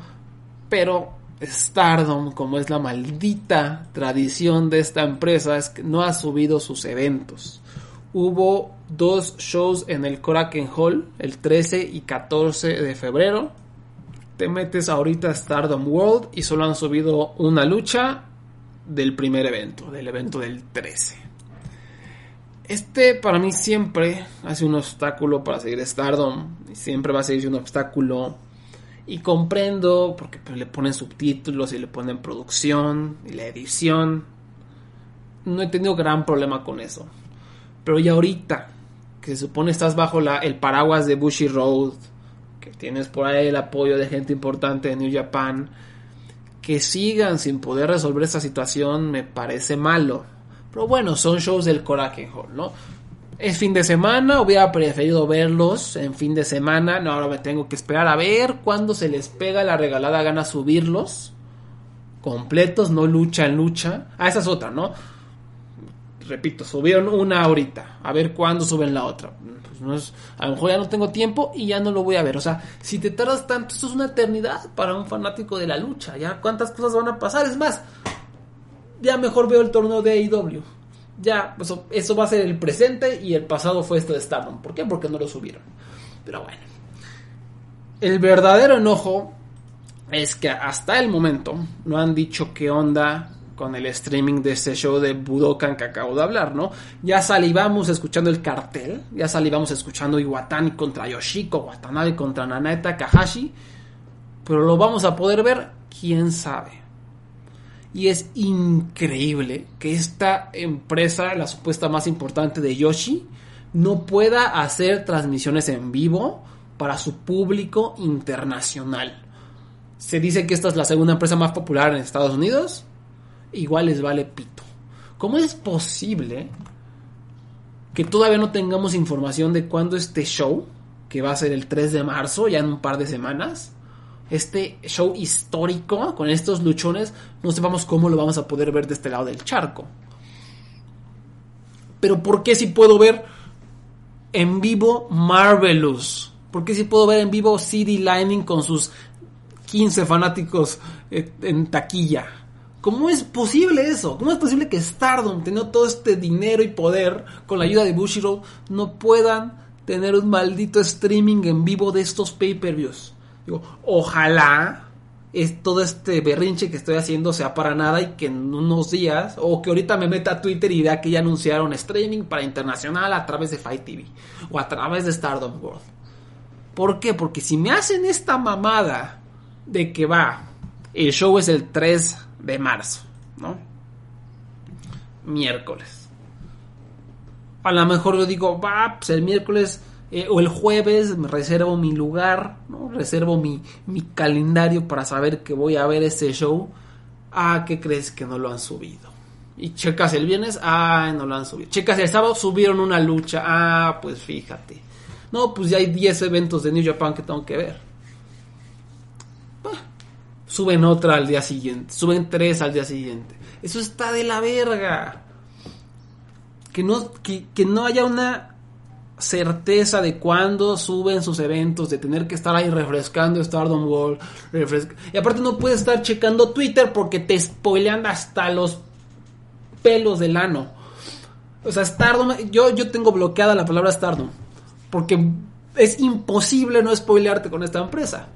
pero Stardom, como es la maldita tradición de esta empresa, es que no ha subido sus eventos hubo dos shows en el Korakuen Hall el 13 y 14 de febrero. Te metes ahorita a Stardom World y solo han subido una lucha del primer evento, del evento del 13. Este para mí siempre hace un obstáculo para seguir Stardom. Siempre va a seguir un obstáculo. Y comprendo porque le ponen subtítulos y le ponen producción y la edición. No he tenido gran problema con eso. Pero ya ahorita, que se supone estás bajo la, el paraguas de Bushy Road, que tienes por ahí el apoyo de gente importante de New Japan, que sigan sin poder resolver esta situación me parece malo. Pero bueno, son shows del Coraje Hall, ¿no? Es fin de semana, hubiera preferido verlos en fin de semana. No, ahora me tengo que esperar a ver cuándo se les pega la regalada gana subirlos. Completos, no lucha en lucha. Ah, esa es otra, ¿no? Repito, subieron una ahorita, a ver cuándo suben la otra. Pues no es, a lo mejor ya no tengo tiempo y ya no lo voy a ver. O sea, si te tardas tanto, esto es una eternidad para un fanático de la lucha. Ya cuántas cosas van a pasar. Es más, ya mejor veo el torneo de AEW. Ya, pues, eso va a ser el presente y el pasado fue esto de Stardom. ¿Por qué? Porque no lo subieron. Pero bueno. El verdadero enojo es que hasta el momento no han dicho qué onda con el streaming de ese show de Budokan que acabo de hablar, ¿no? Ya salivamos escuchando el cartel, ya salivamos escuchando Iwatani contra Yoshiko, Watanabe contra Naneta Kahashi, pero lo vamos a poder ver, quién sabe. Y es increíble que esta empresa, la supuesta más importante de Yoshi, no pueda hacer transmisiones en vivo para su público internacional. Se dice que esta es la segunda empresa más popular en Estados Unidos igual les vale pito. ¿Cómo es posible que todavía no tengamos información de cuándo este show, que va a ser el 3 de marzo, ya en un par de semanas, este show histórico con estos luchones, no sepamos cómo lo vamos a poder ver de este lado del charco? Pero ¿por qué si puedo ver en vivo Marvelous? ¿Por qué si puedo ver en vivo CD Lightning con sus 15 fanáticos eh, en taquilla? ¿Cómo es posible eso? ¿Cómo es posible que Stardom, teniendo todo este dinero y poder con la ayuda de Bushiroad, no puedan tener un maldito streaming en vivo de estos pay-per-views? Digo, ojalá es todo este berrinche que estoy haciendo sea para nada y que en unos días, o que ahorita me meta a Twitter y vea que ya anunciaron streaming para internacional a través de Fight TV o a través de Stardom World. ¿Por qué? Porque si me hacen esta mamada de que va, el show es el 3 de marzo, ¿no? Miércoles. A lo mejor yo digo, va, pues el miércoles eh, o el jueves reservo mi lugar, ¿no? Reservo mi, mi calendario para saber que voy a ver ese show. Ah, ¿qué crees que no lo han subido? Y checas el viernes, ah, no lo han subido. Checas el sábado, subieron una lucha, ah, pues fíjate. No, pues ya hay 10 eventos de New Japan que tengo que ver suben otra al día siguiente, suben tres al día siguiente. Eso está de la verga. Que no, que, no haya una certeza de cuándo suben sus eventos, de tener que estar ahí refrescando Stardom World. Y aparte no puedes estar checando Twitter porque te spoilean hasta los pelos del ano. O sea, Stardom, yo, yo tengo bloqueada la palabra Stardom. Porque es imposible no spoilearte con esta empresa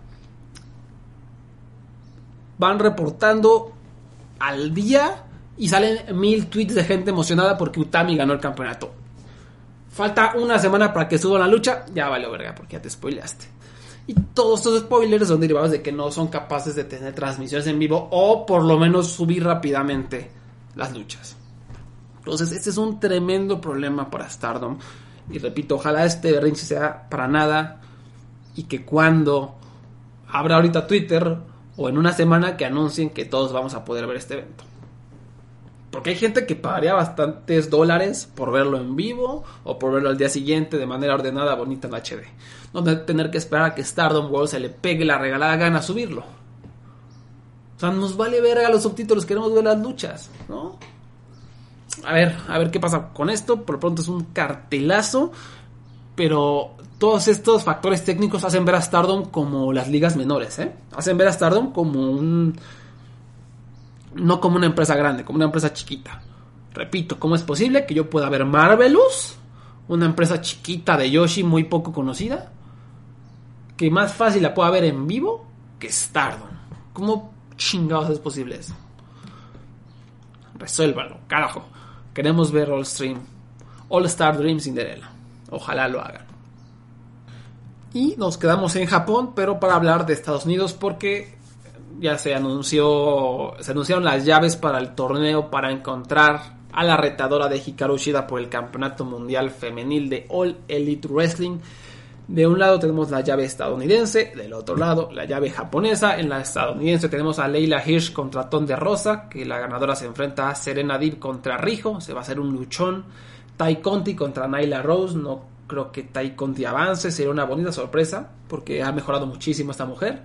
van reportando al día y salen mil tweets de gente emocionada porque Utami ganó el campeonato. Falta una semana para que suba la lucha, ya vale verga porque ya te spoileaste. Y todos estos spoilers son derivados de que no son capaces de tener transmisiones en vivo o por lo menos subir rápidamente las luchas. Entonces, este es un tremendo problema para Stardom. Y repito, ojalá este berrinche sea para nada y que cuando abra ahorita Twitter o en una semana que anuncien que todos vamos a poder ver este evento. Porque hay gente que pagaría bastantes dólares por verlo en vivo o por verlo al día siguiente de manera ordenada, bonita en HD. No tener que esperar a que Stardom World se le pegue la regalada gana a subirlo. O sea, nos vale ver los subtítulos, queremos ver las luchas, ¿no? A ver, a ver qué pasa con esto. Por lo pronto es un cartelazo. Pero todos estos factores técnicos hacen ver a Stardom como las ligas menores, ¿eh? Hacen ver a Stardom como un... No como una empresa grande, como una empresa chiquita. Repito, ¿cómo es posible que yo pueda ver Marvelous? Una empresa chiquita de Yoshi muy poco conocida. Que más fácil la pueda ver en vivo que Stardom. ¿Cómo chingados es posible eso? Resuélvalo, carajo. Queremos ver All Stream. All Star Dream Cinderella. Ojalá lo hagan. Y nos quedamos en Japón, pero para hablar de Estados Unidos porque ya se anunció, se anunciaron las llaves para el torneo para encontrar a la retadora de Hikaru Shida por el Campeonato Mundial Femenil de All Elite Wrestling. De un lado tenemos la llave estadounidense, del otro lado la llave japonesa. En la estadounidense tenemos a Leila Hirsch contra Ton de Rosa, que la ganadora se enfrenta a Serena Deeb contra Rijo, se va a hacer un luchón. Tai Conti contra Nyla Rose. No creo que Tai Conti avance. Sería una bonita sorpresa. Porque ha mejorado muchísimo esta mujer.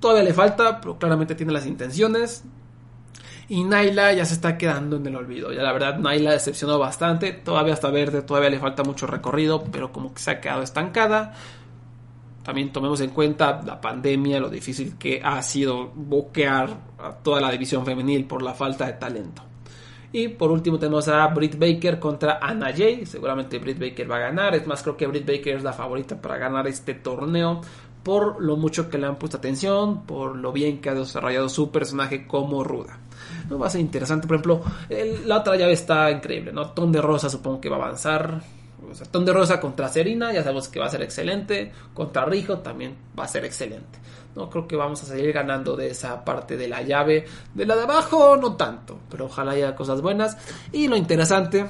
Todavía le falta, pero claramente tiene las intenciones. Y Naila ya se está quedando en el olvido. Ya la verdad, Naila decepcionó bastante. Todavía está verde, todavía le falta mucho recorrido, pero como que se ha quedado estancada. También tomemos en cuenta la pandemia, lo difícil que ha sido boquear a toda la división femenil por la falta de talento. Y por último tenemos a Britt Baker contra Anna Jay. Seguramente Britt Baker va a ganar. Es más, creo que Britt Baker es la favorita para ganar este torneo. Por lo mucho que le han puesto atención. Por lo bien que ha desarrollado su personaje como ruda. No va a ser interesante. Por ejemplo, la otra llave está increíble. ¿no? Ton de Rosa supongo que va a avanzar. O Ton de Rosa contra Serena. Ya sabemos que va a ser excelente. Contra Rijo también va a ser excelente. No creo que vamos a seguir ganando de esa parte de la llave. De la de abajo, no tanto. Pero ojalá haya cosas buenas. Y lo interesante,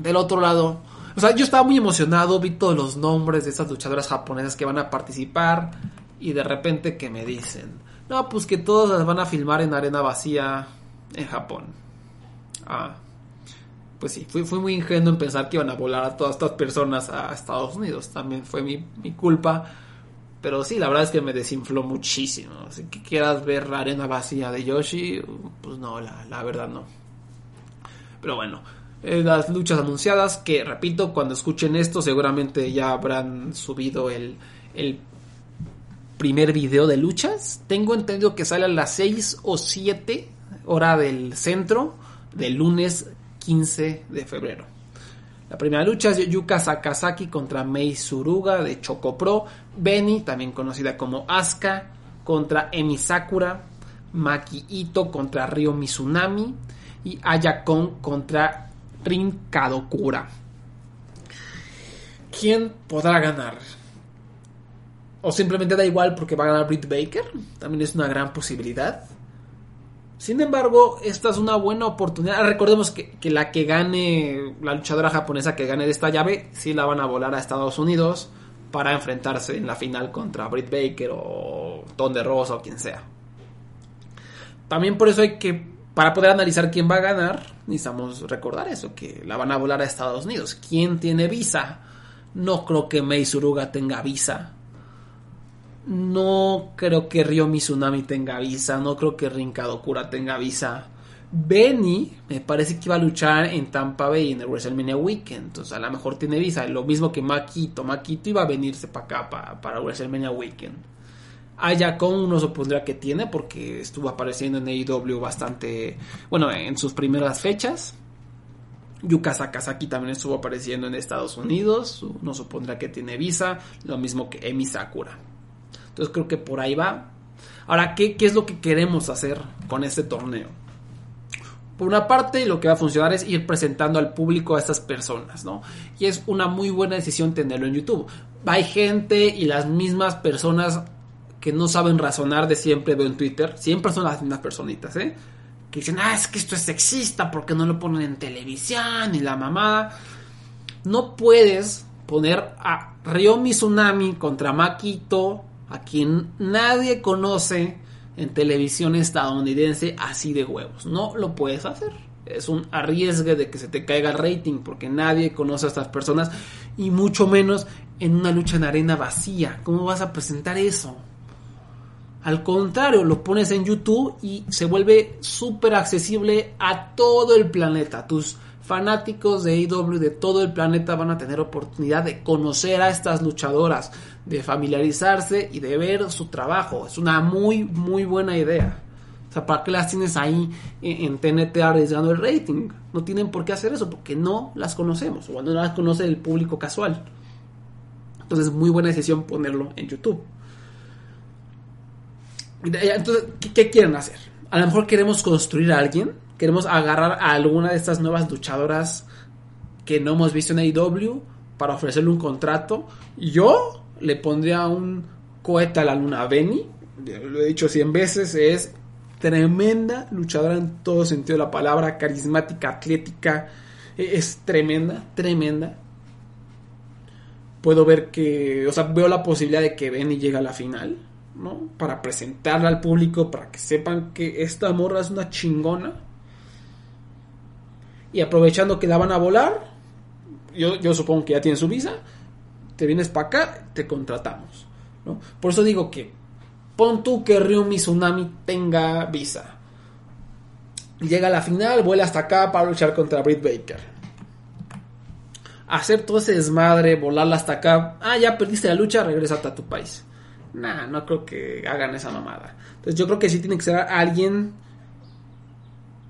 del otro lado. O sea, yo estaba muy emocionado. Vi todos los nombres de estas luchadoras japonesas que van a participar. Y de repente que me dicen. No, pues que todas las van a filmar en arena vacía en Japón. Ah. Pues sí, fui, fui muy ingenuo en pensar que iban a volar a todas estas personas a Estados Unidos. También fue mi, mi culpa pero sí, la verdad es que me desinfló muchísimo. Así que quieras ver la arena vacía de Yoshi, pues no, la, verdad no. Pero bueno, eh, las luchas anunciadas, que repito, cuando escuchen esto seguramente ya habrán subido el, el primer video de luchas. Tengo entendido que sale a las 6 o 7 hora del centro del lunes 15 de febrero. La primera lucha es Yuka Sakazaki contra Mei Suruga de Choco Pro, Benny, también conocida como Asuka, contra Emi Sakura, Maki Ito contra Ryo Mizunami y Ayakon contra Rin Kadokura. ¿Quién podrá ganar? O simplemente da igual porque va a ganar Britt Baker. También es una gran posibilidad. Sin embargo, esta es una buena oportunidad. Recordemos que, la que gane, la luchadora japonesa que gane de esta llave, sí la van a volar a Estados Unidos para enfrentarse en la final contra Britt Baker o Don Rosa o quien sea. También por eso hay que, para poder analizar quién va a ganar, necesitamos recordar eso, que la van a volar a Estados Unidos. ¿Quién tiene visa? No creo que Mei Suruga tenga visa no creo que Ryo Mizunami tenga visa. No creo que Rinkadokura tenga visa. Benny me parece que iba a luchar en Tampa Bay en el WrestleMania Weekend. Entonces a lo mejor tiene visa. Lo mismo que Makito. Makito iba a venirse para acá, para, para WrestleMania Weekend. Ayakon uno supondría que tiene porque estuvo apareciendo en AEW bastante, bueno, en sus primeras fechas. Yuka Sakazaki también estuvo apareciendo en Estados Unidos, uno supondrá que tiene visa, lo mismo que Emi Sakura. Entonces creo que por ahí va. Ahora, ¿qué, es lo que queremos hacer con este torneo? Por una parte, lo que va a funcionar es ir presentando al público a estas personas, ¿no? Y es una muy buena decisión tenerlo en YouTube. Hay gente y las mismas personas que no saben razonar de siempre veo en Twitter. Siempre son las mismas personitas, ¿eh? Que dicen, ah, es que esto es sexista porque no lo ponen en televisión y la mamada. No puedes poner a Ryomi Tsunami contra Makito a quien nadie conoce en televisión estadounidense así de huevos. No lo puedes hacer. Es un arriesgue de que se te caiga el rating porque nadie conoce a estas personas y mucho menos en una lucha en arena vacía. ¿Cómo vas a presentar eso? Al contrario, lo pones en YouTube y se vuelve súper accesible a todo el planeta. Tus fanáticos de AEW de todo el planeta van a tener oportunidad de conocer a estas luchadoras, de familiarizarse y de ver su trabajo. Es una muy, muy buena idea. O sea, ¿para qué las tienes ahí en TNT arriesgando el rating? No tienen por qué hacer eso porque no las conocemos o no las conoce el público casual. Entonces, muy buena decisión ponerlo en YouTube. Entonces, ¿qué, quieren hacer? A lo mejor queremos construir a alguien, queremos agarrar a alguna de estas nuevas luchadoras que no hemos visto en AEW para ofrecerle un contrato. Yo le pondría un cohete a la luna. Benny, lo he dicho 100 veces, es tremenda luchadora en todo sentido de la palabra, carismática, atlética, e, es tremenda, tremenda. Puedo ver que, o sea, veo la posibilidad de que Benny llegue a la final, ¿no? Para presentarla al público, para que sepan que esta morra es una chingona. Y aprovechando que la van a volar, yo, yo supongo que ya tiene su visa, te vienes para acá, te contratamos. ¿no? Por eso digo que pon tú que Ryumi Tsunami tenga visa. Llega a la final, vuela hasta acá para luchar contra Britt Baker. Hacer todo ese desmadre, volarla hasta acá. Ah, ya perdiste la lucha, regresate a tu país. Nah, no creo que hagan esa mamada. Entonces yo creo que sí tiene que ser alguien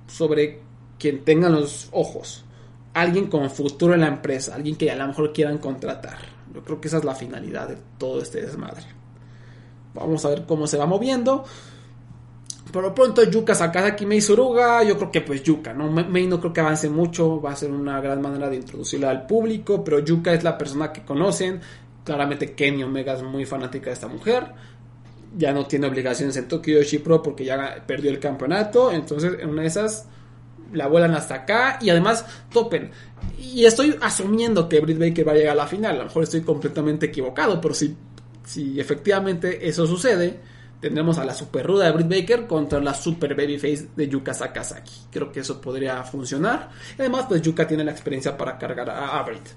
sobre quien tenga los ojos. Alguien con futuro en la empresa. Alguien que a lo mejor quieran contratar. Yo creo que esa es la finalidad de todo este desmadre. Vamos a ver cómo se va moviendo. Por lo pronto, Yuka Sakazaki Mei Suruga, yo creo que pues Yuka, ¿no? Mei no creo que avance mucho, va a ser una gran manera de introducirla al público, pero Yuka es la persona que conocen. Claramente Kenny Omega es muy fanática de esta mujer. Ya no tiene obligaciones en Tokyo Pro porque ya perdió el campeonato. Entonces, en una de esas la vuelan hasta acá y además topen. Y estoy asumiendo que Britt Baker va a llegar a la final. A lo mejor estoy completamente equivocado, pero si, si efectivamente eso sucede, tendremos a la super ruda de Britt Baker contra la super babyface de Yuka Sakazaki. Creo que eso podría funcionar. Además, pues Yuka tiene la experiencia para cargar a, a Britt.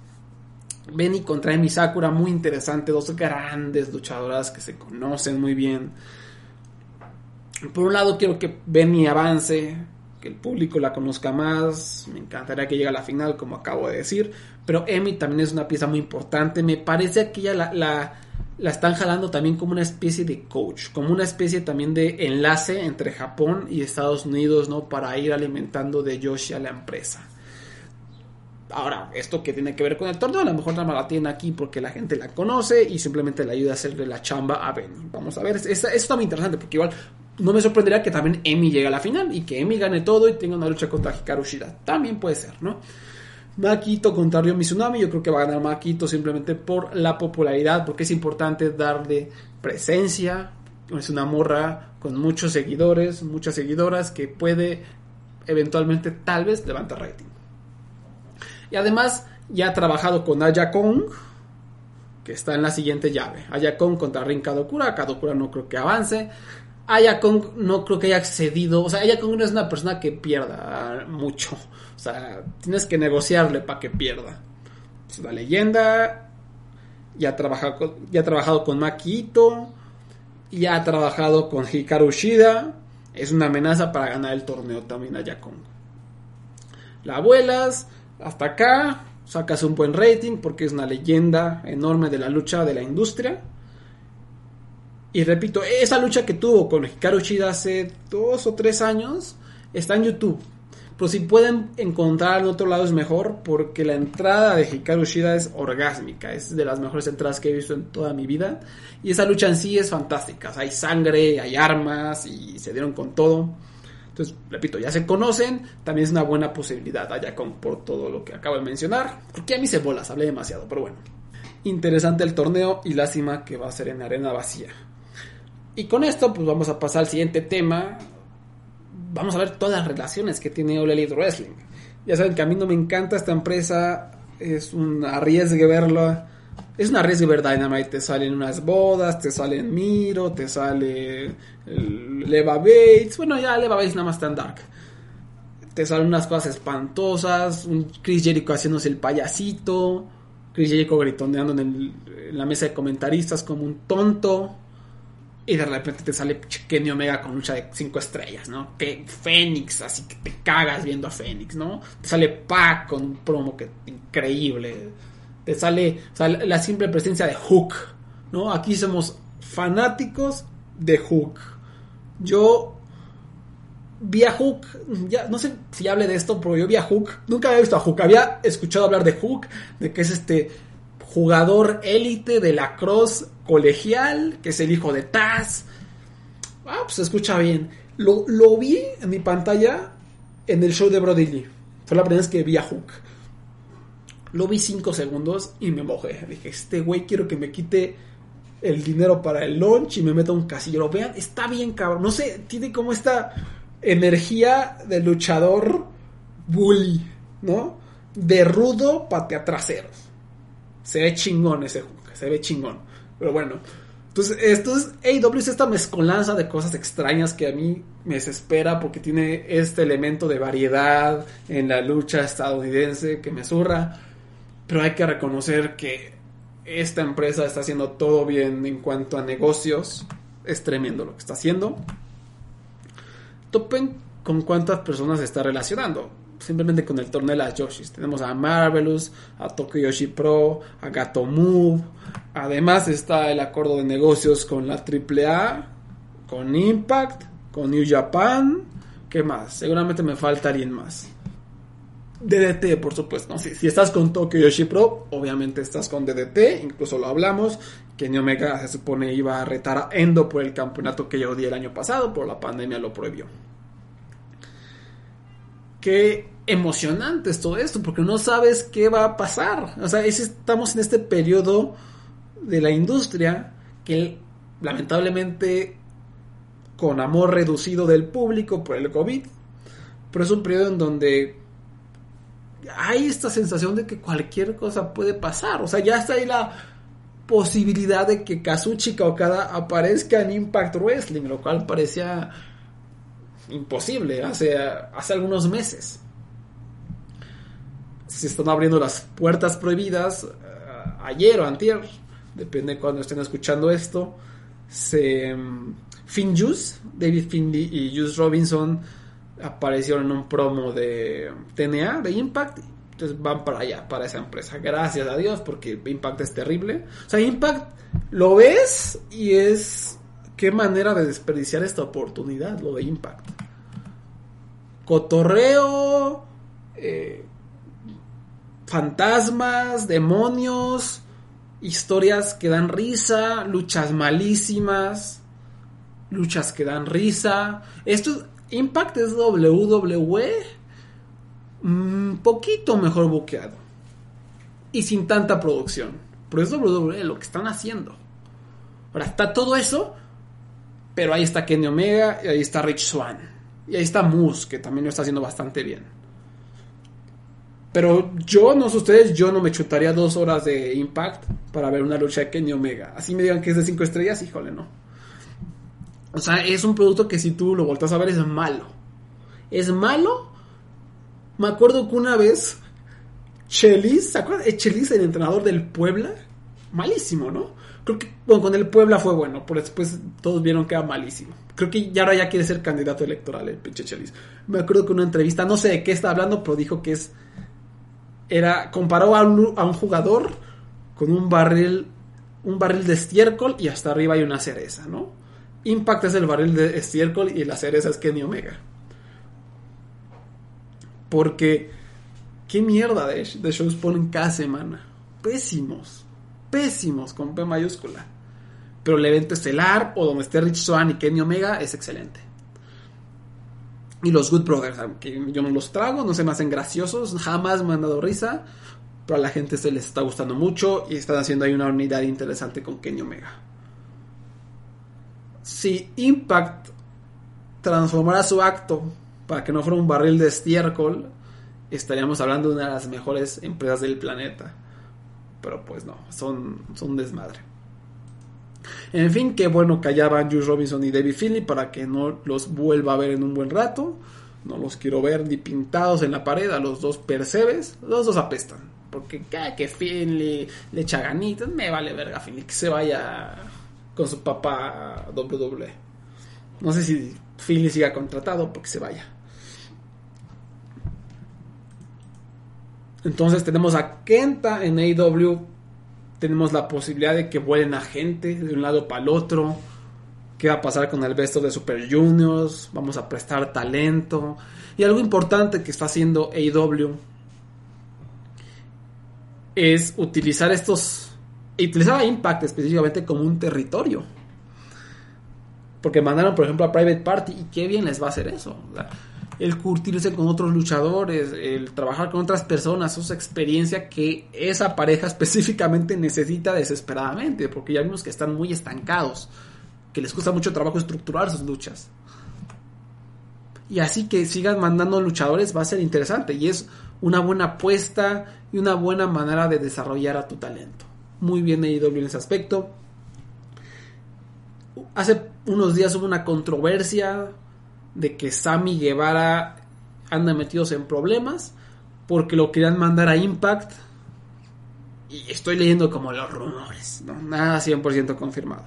Benny contra Emi Sakura, muy interesante. Dos grandes luchadoras que se conocen muy bien. Por un lado, quiero que Benny avance que el público la conozca más. Me encantaría que llegue a la final, como acabo de decir. Pero Emi también es una pieza muy importante. Me parece que ella la, la están jalando también como una especie de coach, como una especie también de enlace entre Japón y Estados Unidos, ¿no? Para ir alimentando de Yoshi a la empresa. Ahora, esto que tiene que ver con el torneo, a lo mejor nada la tiene aquí porque la gente la conoce y simplemente le ayuda a hacerle la chamba a Benny. Vamos a ver, eso está muy interesante porque igual no me sorprendería que también Emi llegue a la final y que Emi gane todo y tenga una lucha contra Hikaru Shida. También puede ser, ¿no? Makito contra Ryo Mizunami, yo creo que va a ganar Makito simplemente por la popularidad, porque es importante darle presencia. Es una morra con muchos seguidores, muchas seguidoras que puede eventualmente tal vez levantar rating. Y además ya ha trabajado con Aya Kong, que está en la siguiente llave. Aya Kong contra Rin Kadokura. Kadokura no creo que avance. Aya Kong no creo que haya accedido. O sea, Aya Kong no es una persona que pierda mucho. O sea, tienes que negociarle para que pierda. Es una leyenda. Ya ha trabajado con, ya ha trabajado con Makito. Ya ha trabajado con Hikaru Shida. Es una amenaza para ganar el torneo también Aya Kong. La abuelas. Hasta acá. Sacas un buen rating porque es una leyenda enorme de la lucha de la industria. Y repito, esa lucha que tuvo con Hikaru Shida hace dos o tres años está en YouTube. Pero si pueden encontrar en otro lado es mejor porque la entrada de Hikaru Shida es orgásmica. Es de las mejores entradas que he visto en toda mi vida. Y esa lucha en sí es fantástica. hay sangre, hay armas y se dieron con todo. Entonces, repito, ya se conocen. También es una buena posibilidad allá con por todo lo que acabo de mencionar. Porque a mí se bolas, hablé demasiado, pero bueno. Interesante el torneo y lástima que va a ser en arena vacía. Y con esto, pues vamos a pasar al siguiente tema. Vamos a ver todas las relaciones que tiene All Wrestling. Ya saben que a mí no me encanta esta empresa. Es un arriesgue verlo. Es un arriesgue ver Dynamite. Te salen unas bodas, te salen Miro, te sale Leva Bates. Bueno, ya Leva Bates nada más en Dark. Te salen unas cosas espantosas. Un Chris Jericho haciéndose el payasito. Chris Jericho gritoneando en, en la mesa de comentaristas como un tonto. Y de repente te sale Kenny Omega con lucha de 5 estrellas, ¿no? Que Fénix, así que te cagas viendo a Fénix, ¿no? Te sale Pac con un promo que increíble. Te sale la simple presencia de Hook, ¿no? Aquí somos fanáticos de Hook. Yo vi a Hook, ya no sé si hable de esto, pero yo vi a Hook, nunca había visto a Hook, había escuchado hablar de Hook, de que es este jugador élite de la cross colegial, que es el hijo de Taz. Ah, pues se escucha bien. Lo, vi en mi pantalla en el show de Brody Lee. Fue la primera vez que vi a Hook. Lo vi cinco segundos y me mojé. Dije, este güey quiero que me quite el dinero para el lunch y me meta un casillero. Vean, está bien cabrón. No sé, tiene como esta energía de luchador bully, ¿no? De rudo patea traseros. Se ve chingón ese Hook, se ve chingón. Pero bueno. Entonces, esto es AEW es esta mezcolanza de cosas extrañas que a mí me desespera porque tiene este elemento de variedad en la lucha estadounidense que me zurra. Pero hay que reconocer que esta empresa está haciendo todo bien en cuanto a negocios. Es tremendo lo que está haciendo. Topen con cuántas personas está relacionando. Simplemente con el torneo de las Yoshis. Tenemos a Marvelous, a Tokyo Yoshi Pro, a Gato Move Además está el acuerdo de negocios con la AAA, con Impact, con New Japan. ¿Qué más? Seguramente me falta alguien más. DDT, por supuesto. Si, estás con Tokyo Yoshi Pro, obviamente estás con DDT. Incluso lo hablamos. Que Kenny Omega se supone iba a retar a Endo por el campeonato que yo di el año pasado, pero la pandemia lo prohibió. Qué emocionante es todo esto, porque no sabes qué va a pasar. O sea, estamos en este periodo de la industria que lamentablemente con amor reducido del público por el COVID, pero es un periodo en donde hay esta sensación de que cualquier cosa puede pasar, o sea, ya está ahí la posibilidad de que Kazuchika Okada aparezca en Impact Wrestling, lo cual parecía imposible hace, hace algunos meses. Se están abriendo las puertas prohibidas eh, ayer o antier depende de cuando estén escuchando esto, se, mm, Finn Juice, David Finley y Juice Robinson aparecieron en un promo de TNA, de Impact, entonces van para allá, para esa empresa. Gracias a Dios, porque Impact es terrible. O sea, Impact lo ves y es qué manera de desperdiciar esta oportunidad, lo de Impact. Cotorreo, eh, fantasmas, demonios, historias que dan risa, luchas malísimas, luchas que dan risa. Esto Impact es WWE un poquito mejor buqueado y sin tanta producción. Pero es WWE lo que están haciendo. Ahora está todo eso, pero ahí está Kenny Omega y ahí está Rich Swan. Y ahí está Moose, que también lo está haciendo bastante bien. Pero yo, no sé ustedes, yo no me chutaría dos horas de Impact para ver una lucha de Kenny Omega. Así me digan que es de cinco estrellas, híjole, no. O sea, es un producto que si tú lo voltas a ver es malo. Es malo. Me acuerdo que una vez Chelis, ¿se acuerdan? Chelis, el entrenador del Puebla. Malísimo, ¿no? Creo que bueno, con el Puebla fue bueno, pero después todos vieron que era malísimo. Creo que ya ahora ya quiere ser candidato electoral el pinche Chelis. Me acuerdo que una entrevista, no sé de qué está hablando, pero dijo que es. Era. comparó a un, jugador con un barril. Un barril de estiércol y hasta arriba hay una cereza, ¿no? Impact es el barril de estiércol y la cereza es Kenny Omega. Porque, ¿qué mierda de, de shows ponen cada semana? Pésimos, pésimos con P mayúscula. Pero el evento estelar o donde esté Rich Swan y Kenny Omega es excelente. Y los Good Brothers, aunque yo no los trago, no se me hacen graciosos, jamás me han dado risa. Pero a la gente se les está gustando mucho y están haciendo ahí una unidad interesante con Kenny Omega si Impact transformara su acto para que no fuera un barril de estiércol, estaríamos hablando de una de las mejores empresas del planeta. Pero pues no, son, son desmadre. En fin, qué bueno que allá van Juice Robinson y David Finley para que no los vuelva a ver en un buen rato. No los quiero ver ni pintados en la pared, a los dos percebes, los dos apestan. Porque cada que Finley le echa ganitas, me vale verga Finley, que se vaya con su papá WWE. No sé si Philly siga contratado porque se vaya. Entonces tenemos a Kenta en AEW. Tenemos la posibilidad de que vuelen a gente de un lado para el otro. ¿Qué va a pasar con el besto de Super Juniors? Vamos a prestar talento. Y algo importante que está haciendo AEW es utilizar estos y utilizaba Impact específicamente como un territorio. Porque mandaron, por ejemplo, a Private Party y qué bien les va a hacer eso. El curtirse con otros luchadores, el trabajar con otras personas, esa experiencia que esa pareja específicamente necesita desesperadamente, porque ya vimos que están muy estancados, que les cuesta mucho trabajo estructurar sus luchas. Y así que sigan mandando luchadores va a ser interesante y es una buena apuesta y una buena manera de desarrollar a tu talento muy bien AEW en ese aspecto. Hace unos días hubo una controversia de que Sammy Guevara anda metidos en problemas porque lo querían mandar a Impact. Y estoy leyendo como los rumores, ¿no? nada 100% confirmado.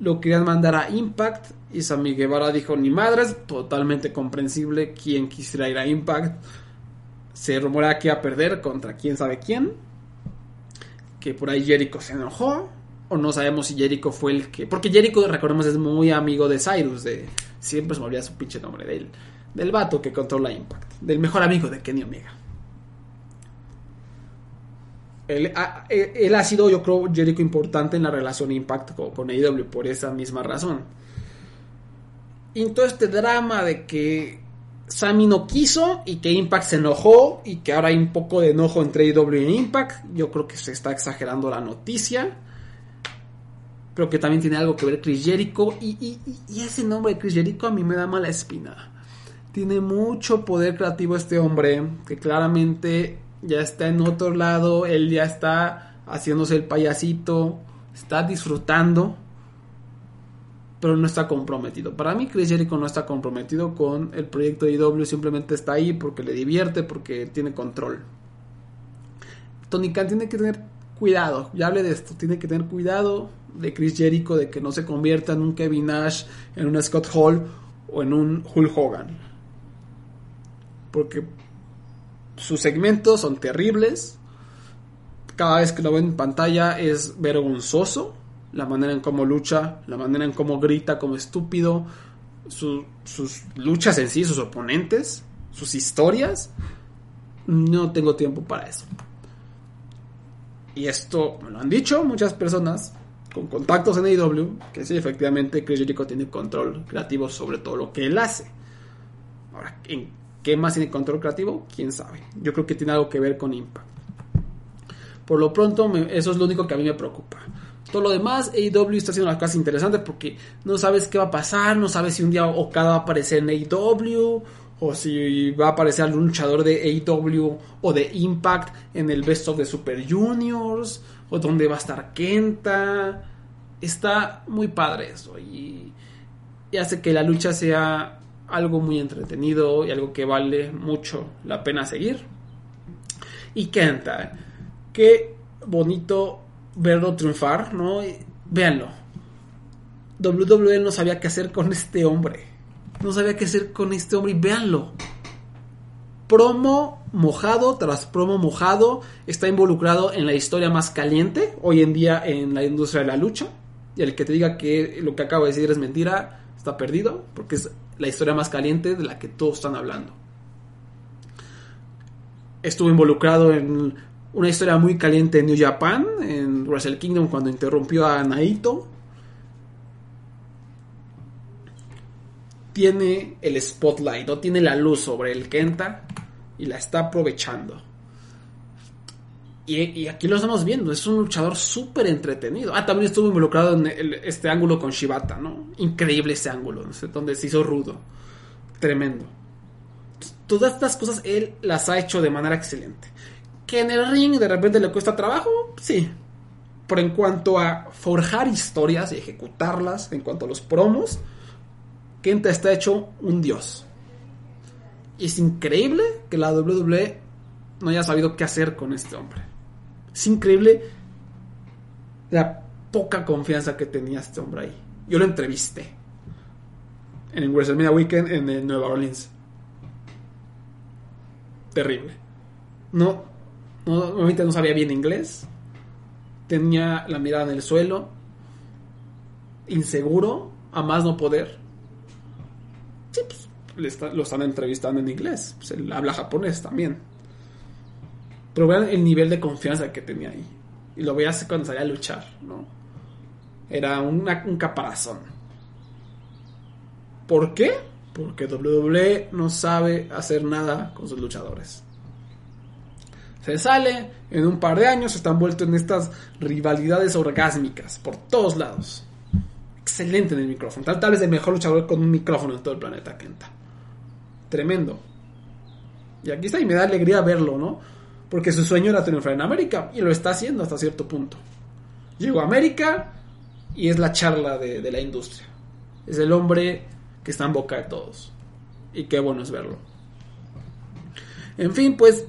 Lo querían mandar a Impact y Sammy Guevara dijo ni madres, totalmente comprensible quien quisiera ir a Impact. Se rumora que iba a perder contra quién sabe quién que por ahí Jericho se enojó. O no sabemos si Jericho fue el que. Porque Jericho, recordemos, es muy amigo de Cyrus. De, siempre se me olvida su pinche nombre. Del, del vato que controla Impact. Del mejor amigo de Kenny Omega. Él ha, él ha sido, yo creo, Jericho importante en la relación Impact con, con AEW por esa misma razón. Y todo este drama de que Sammy no quiso y que Impact se enojó y que ahora hay un poco de enojo entre AEW y Impact. Yo creo que se está exagerando la noticia. Creo que también tiene algo que ver Chris Jericho. Y, ese nombre de Chris Jericho a mí me da mala espina. Tiene mucho poder creativo este hombre que claramente ya está en otro lado. Él ya está haciéndose el payasito. Está disfrutando pero no está comprometido. Para mí Chris Jericho no está comprometido con el proyecto de IW, simplemente está ahí porque le divierte, porque tiene control. Tony Khan tiene que tener cuidado, ya hablé de esto, tiene que tener cuidado de Chris Jericho, de que no se convierta en un Kevin Nash, en un Scott Hall o en un Hulk Hogan. Porque sus segmentos son terribles. Cada vez que lo ven en pantalla es vergonzoso la manera en cómo lucha, la manera en cómo grita como estúpido, sus luchas en sí, sus oponentes, sus historias. No tengo tiempo para eso. Y esto me lo han dicho muchas personas con contactos en AEW, que sí, efectivamente Chris Jericho tiene control creativo sobre todo lo que él hace. Ahora, ¿en qué más tiene control creativo? ¿Quién sabe? Yo creo que tiene algo que ver con Impact. Por lo pronto, eso es lo único que a mí me preocupa. Todo lo demás, AEW está haciendo las cosas interesantes porque no sabes qué va a pasar, no sabes si un día Okada va a aparecer en AEW o si va a aparecer algún luchador de AEW o de Impact en el Best of the Super Juniors o dónde va a estar Kenta. Está muy padre eso y, y hace que la lucha sea algo muy entretenido y algo que vale mucho la pena seguir. Y Kenta, qué bonito verlo triunfar, ¿no? Véanlo. WWE no sabía qué hacer con este hombre. No sabía qué hacer con este hombre y véanlo. Promo mojado tras promo mojado está involucrado en la historia más caliente hoy en día en la industria de la lucha. Y el que te diga que lo que acabo de decir es mentira, está perdido, porque es la historia más caliente de la que todos están hablando. Estuvo involucrado en una historia muy caliente en New Japan, en Wrestle Kingdom, cuando interrumpió a Naito. Tiene el spotlight, no tiene la luz sobre el Kenta y la está aprovechando. Y, aquí lo estamos viendo, es un luchador súper entretenido. Ah, también estuvo involucrado en este ángulo con Shibata, ¿no? Increíble ese ángulo, donde se hizo rudo. Tremendo. Todas estas cosas él las ha hecho de manera excelente. Que en el ring de repente le cuesta trabajo, sí. Pero en cuanto a forjar historias y ejecutarlas, en cuanto a los promos, Kenta está hecho un dios. Y es increíble que la WWE no haya sabido qué hacer con este hombre. Es increíble la poca confianza que tenía este hombre ahí. Yo lo entrevisté en WrestleMania Weekend en Nueva Orleans. Terrible. No, no, no sabía bien inglés. Tenía la mirada en el suelo. Inseguro, a más no poder. Sí, pues, lo están entrevistando en inglés. Pues habla japonés también. Pero vean el nivel de confianza que tenía ahí. Y lo veías cuando salía a luchar, ¿no? Era un caparazón. ¿Por qué? Porque WWE no sabe hacer nada con sus luchadores se sale, en un par de años están vueltos en estas rivalidades orgásmicas por todos lados. Excelente en el micrófono. Tal, vez el mejor luchador con un micrófono en todo el planeta, Kenta. Tremendo. Y aquí está y me da alegría verlo, ¿no? Porque su sueño era triunfar en América y lo está haciendo hasta cierto punto. Llegó a América y es la charla de, la industria. Es el hombre que está en boca de todos. Y qué bueno es verlo. En fin, pues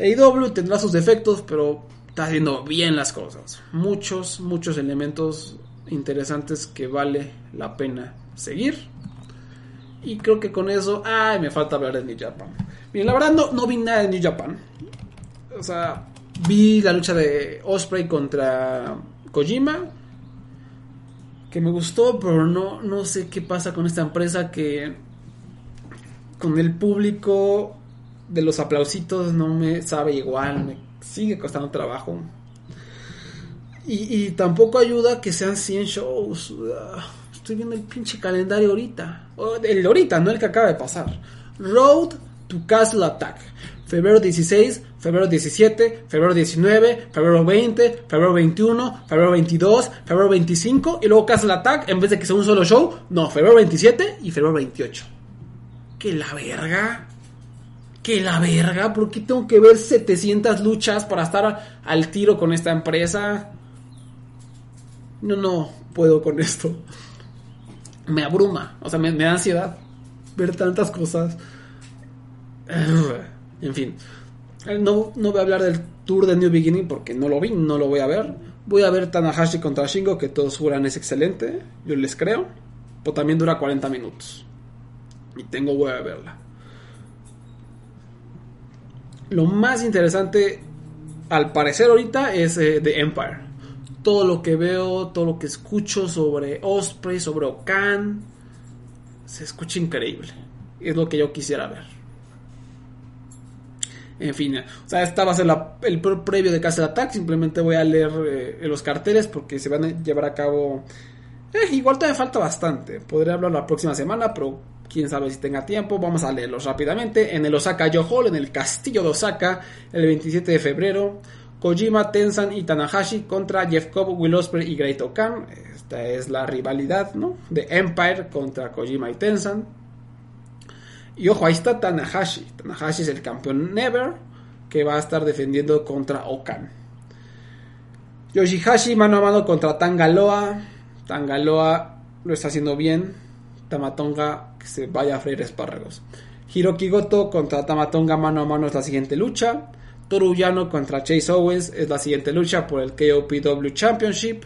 AEW tendrá sus defectos, pero está haciendo bien las cosas. Muchos, muchos elementos interesantes que vale la pena seguir. Y creo que con eso, ay, me falta hablar de New Japan. Miren, la verdad no, no vi nada de New Japan. O sea, vi la lucha de Osprey contra Kojima. Que me gustó, pero no, no sé qué pasa con esta empresa que con el público de los aplausitos no me sabe igual, me sigue costando trabajo. Y, tampoco ayuda que sean 100 shows. Estoy viendo el pinche calendario ahorita. El ahorita, no el que acaba de pasar. Road to Castle Attack. Febrero 16, febrero 17, febrero 19, febrero 20, febrero 21, febrero 22, febrero 25 y luego Castle Attack en vez de que sea un solo show, no, febrero 27 y febrero 28. ¡Qué la verga! que la verga, ¿por qué tengo que ver 700 luchas para estar al tiro con esta empresa? No, no puedo con esto. Me abruma, o sea, me, da ansiedad ver tantas cosas. En fin, eh, no, no voy a hablar del tour de New Beginning porque no lo vi, no lo voy a ver. Voy a ver Tanahashi contra Shingo, que todos juran es excelente, yo les creo. Pero también dura 40 minutos. Y tengo voy a verla lo más interesante, al parecer ahorita, es eh, The Empire. Todo lo que veo, todo lo que escucho sobre Osprey, sobre Okan, se escucha increíble. Es lo que yo quisiera ver. En fin, o sea, esta va a ser el previo de Castle Attack. Simplemente voy a leer eh, los carteles porque se van a llevar a cabo. Eh, igual todavía falta bastante. Podría hablar la próxima semana, pero quién sabe si tenga tiempo. Vamos a leerlos rápidamente. En el Osaka Yo en el castillo de Osaka, el 27 de febrero. Kojima, Tenzan y Tanahashi contra Jeff Cobb, Will Ospreay y Great Okan. Esta es la rivalidad, ¿no? De Empire contra Kojima y Tenzan. Y ojo, ahí está Tanahashi. Tanahashi es el campeón Never que va a estar defendiendo contra Okan. Yoshihashi mano a mano contra Tangaloa. Tangaloa lo está haciendo bien. Tamatonga que se vaya a freír espárragos. Hiroki Goto contra Tamatonga mano a mano es la siguiente lucha. Toru contra Chase Owens es la siguiente lucha por el KOPW Championship.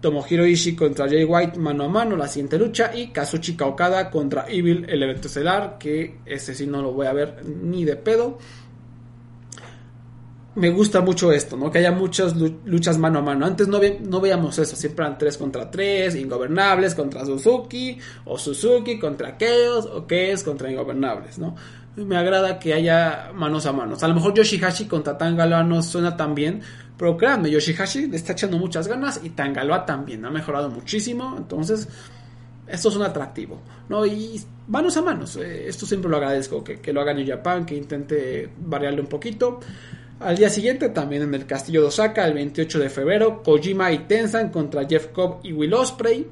Tomohiro Ishii contra Jay White mano a mano, la siguiente lucha. Y Kazuchika Okada contra Evil, el evento estelar, que ese sí no lo voy a ver ni de pedo. Me gusta mucho esto, ¿no? Que haya muchas luchas mano a mano. Antes no, no veíamos eso, siempre eran 3 contra 3, Ingobernables contra Suzuki, o Suzuki contra Chaos, o Chaos contra Ingobernables, ¿no? Me agrada que haya manos a manos. A lo mejor Yoshihashi contra Tangaloa no suena tan bien, pero créanme, Yoshihashi le está echando muchas ganas y Tangaloa también ha mejorado muchísimo. Entonces, esto es un atractivo, ¿no? Y manos a manos, eh, esto siempre lo agradezco, que, lo hagan en Japan, que intente variarle un poquito. Al día siguiente, también en el Castillo de Osaka, el 28 de febrero, Kojima y Tenzan contra Jeff Cobb y Will Ospreay.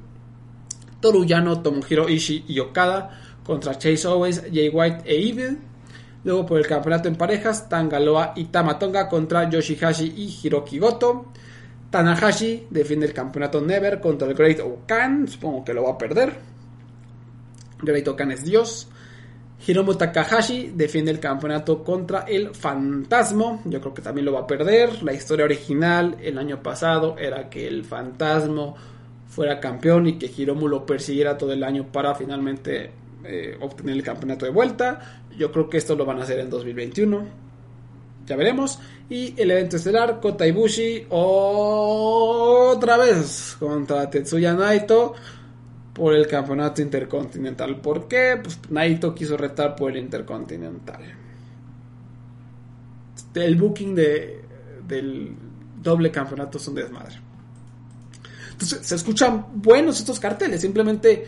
Toruyano, Tomohiro Ishii y Okada contra Chase Owens, Jay White e Evil. Luego por el campeonato en parejas, Tangaloa y Tamatonga contra Yoshihashi y Hiroki Goto. Tanahashi defiende el campeonato Never contra el Great Okan. Supongo que lo va a perder. Great Okan es Dios. Hiromu Takahashi defiende el campeonato contra el Fantasma. Yo creo que también lo va a perder. La historia original el año pasado era que el Fantasma fuera campeón y que Hiromu lo persiguiera todo el año para finalmente eh, obtener el campeonato de vuelta. Yo creo que esto lo van a hacer en 2021. Ya veremos. Y el evento estelar, Kota Ibushi otra vez contra Tetsuya Naito por el campeonato intercontinental. ¿Por qué? Pues Naito quiso retar por el intercontinental. El booking de, del doble campeonato es un desmadre. Entonces se escuchan buenos estos carteles. Simplemente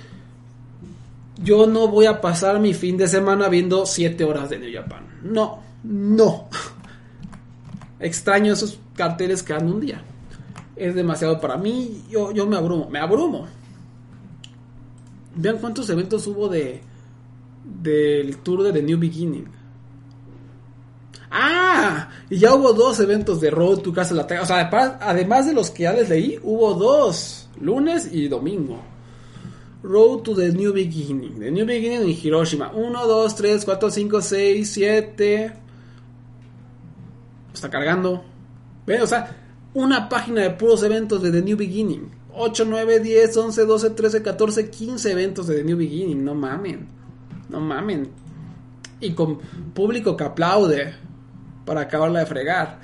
yo no voy a pasar mi fin de semana viendo 7 horas de New Japan. No, no. Extraño esos carteles que dan un día. Es demasiado para mí. Yo, yo me abrumo, me abrumo. Vean cuántos eventos hubo de del tour de The New Beginning. Ah, y ya hubo dos eventos de Road to Castle Attack. O sea, además de los que ya les leí, hubo dos, lunes y domingo. Road to the New Beginning. The New Beginning en Hiroshima. 1, 2, 3, 4, 5, 6, 7. Está cargando. ¿Ven? O sea, una página de puros eventos de The New Beginning. 8, 9, 10, 11, 12, 13, 14, 15 eventos de The New Beginning. No mamen. No mamen. Y con público que aplaude para acabarla de fregar.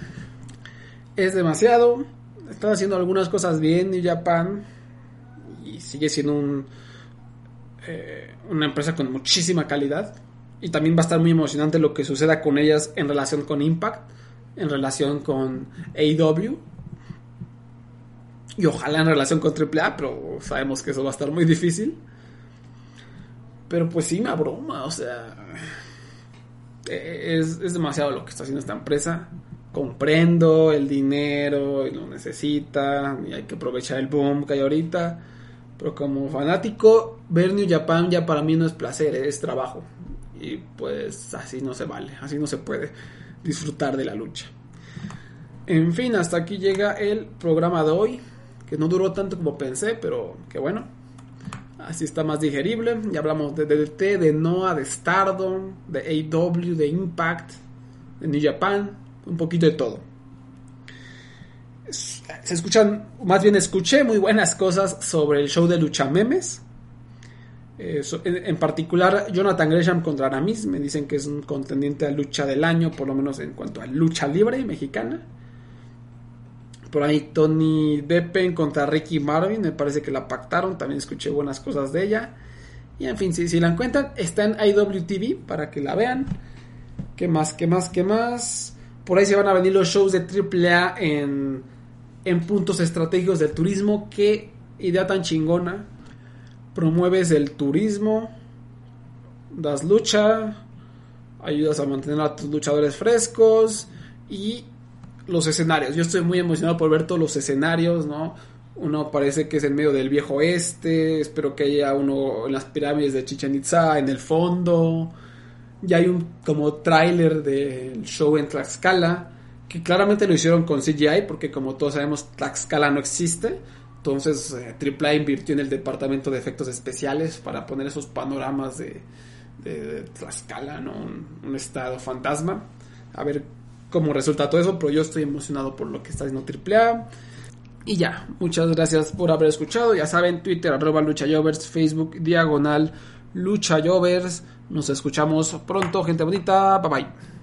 Es demasiado. Están haciendo algunas cosas bien New Japan. Y sigue siendo un eh, una empresa con muchísima calidad y también va a estar muy emocionante lo que suceda con ellas en relación con Impact, en relación con AEW y ojalá en relación con AAA, pero sabemos que eso va a estar muy difícil. Pero pues sí, una broma, o sea, es, es demasiado lo que está haciendo esta empresa. Comprendo el dinero y lo necesita y hay que aprovechar el boom que hay ahorita pero como fanático, ver New Japan ya para mí no es placer, es trabajo. Y pues así no se vale, así no se puede disfrutar de la lucha. En fin, hasta aquí llega el programa de hoy, que no duró tanto como pensé, pero que bueno. Así está más digerible. Ya hablamos de DDT, de Noah, de Stardom, de AW, de Impact, de New Japan, un poquito de todo se escuchan, más bien escuché muy buenas cosas sobre el show de lucha memes. Eh, en, particular, Jonathan Gresham contra Aramis me dicen que es un contendiente a lucha del año, por lo menos en cuanto a lucha libre mexicana. Por ahí Tony Deppen contra Ricky Marvin, me parece que la pactaron, también escuché buenas cosas de ella. Y en fin, si, si la encuentran, está en IWTV para que la vean. ¿Qué más? ¿Qué más? ¿Qué más? Por ahí se van a venir los shows de AAA en, en puntos estratégicos del turismo. Qué idea tan chingona. Promueves el turismo, das lucha, ayudas a mantener a tus luchadores frescos y los escenarios. Yo estoy muy emocionado por ver todos los escenarios, ¿no? Uno parece que es en medio del viejo oeste, espero que haya uno en las pirámides de Chichen Itza, en el fondo. Ya hay un como tráiler del show en Tlaxcala, que claramente lo hicieron con CGI, porque como todos sabemos Tlaxcala no existe. Entonces eh, AAA invirtió en el departamento de efectos especiales para poner esos panoramas de, de, Tlaxcala, ¿no? Un, estado fantasma. A ver cómo resulta todo eso, pero yo estoy emocionado por lo que está haciendo AAA. Y ya, muchas gracias por haber escuchado. Ya saben, Twitter, arroba luchayovers, Facebook, diagonal, luchayovers. Nos escuchamos pronto, gente bonita. Bye bye.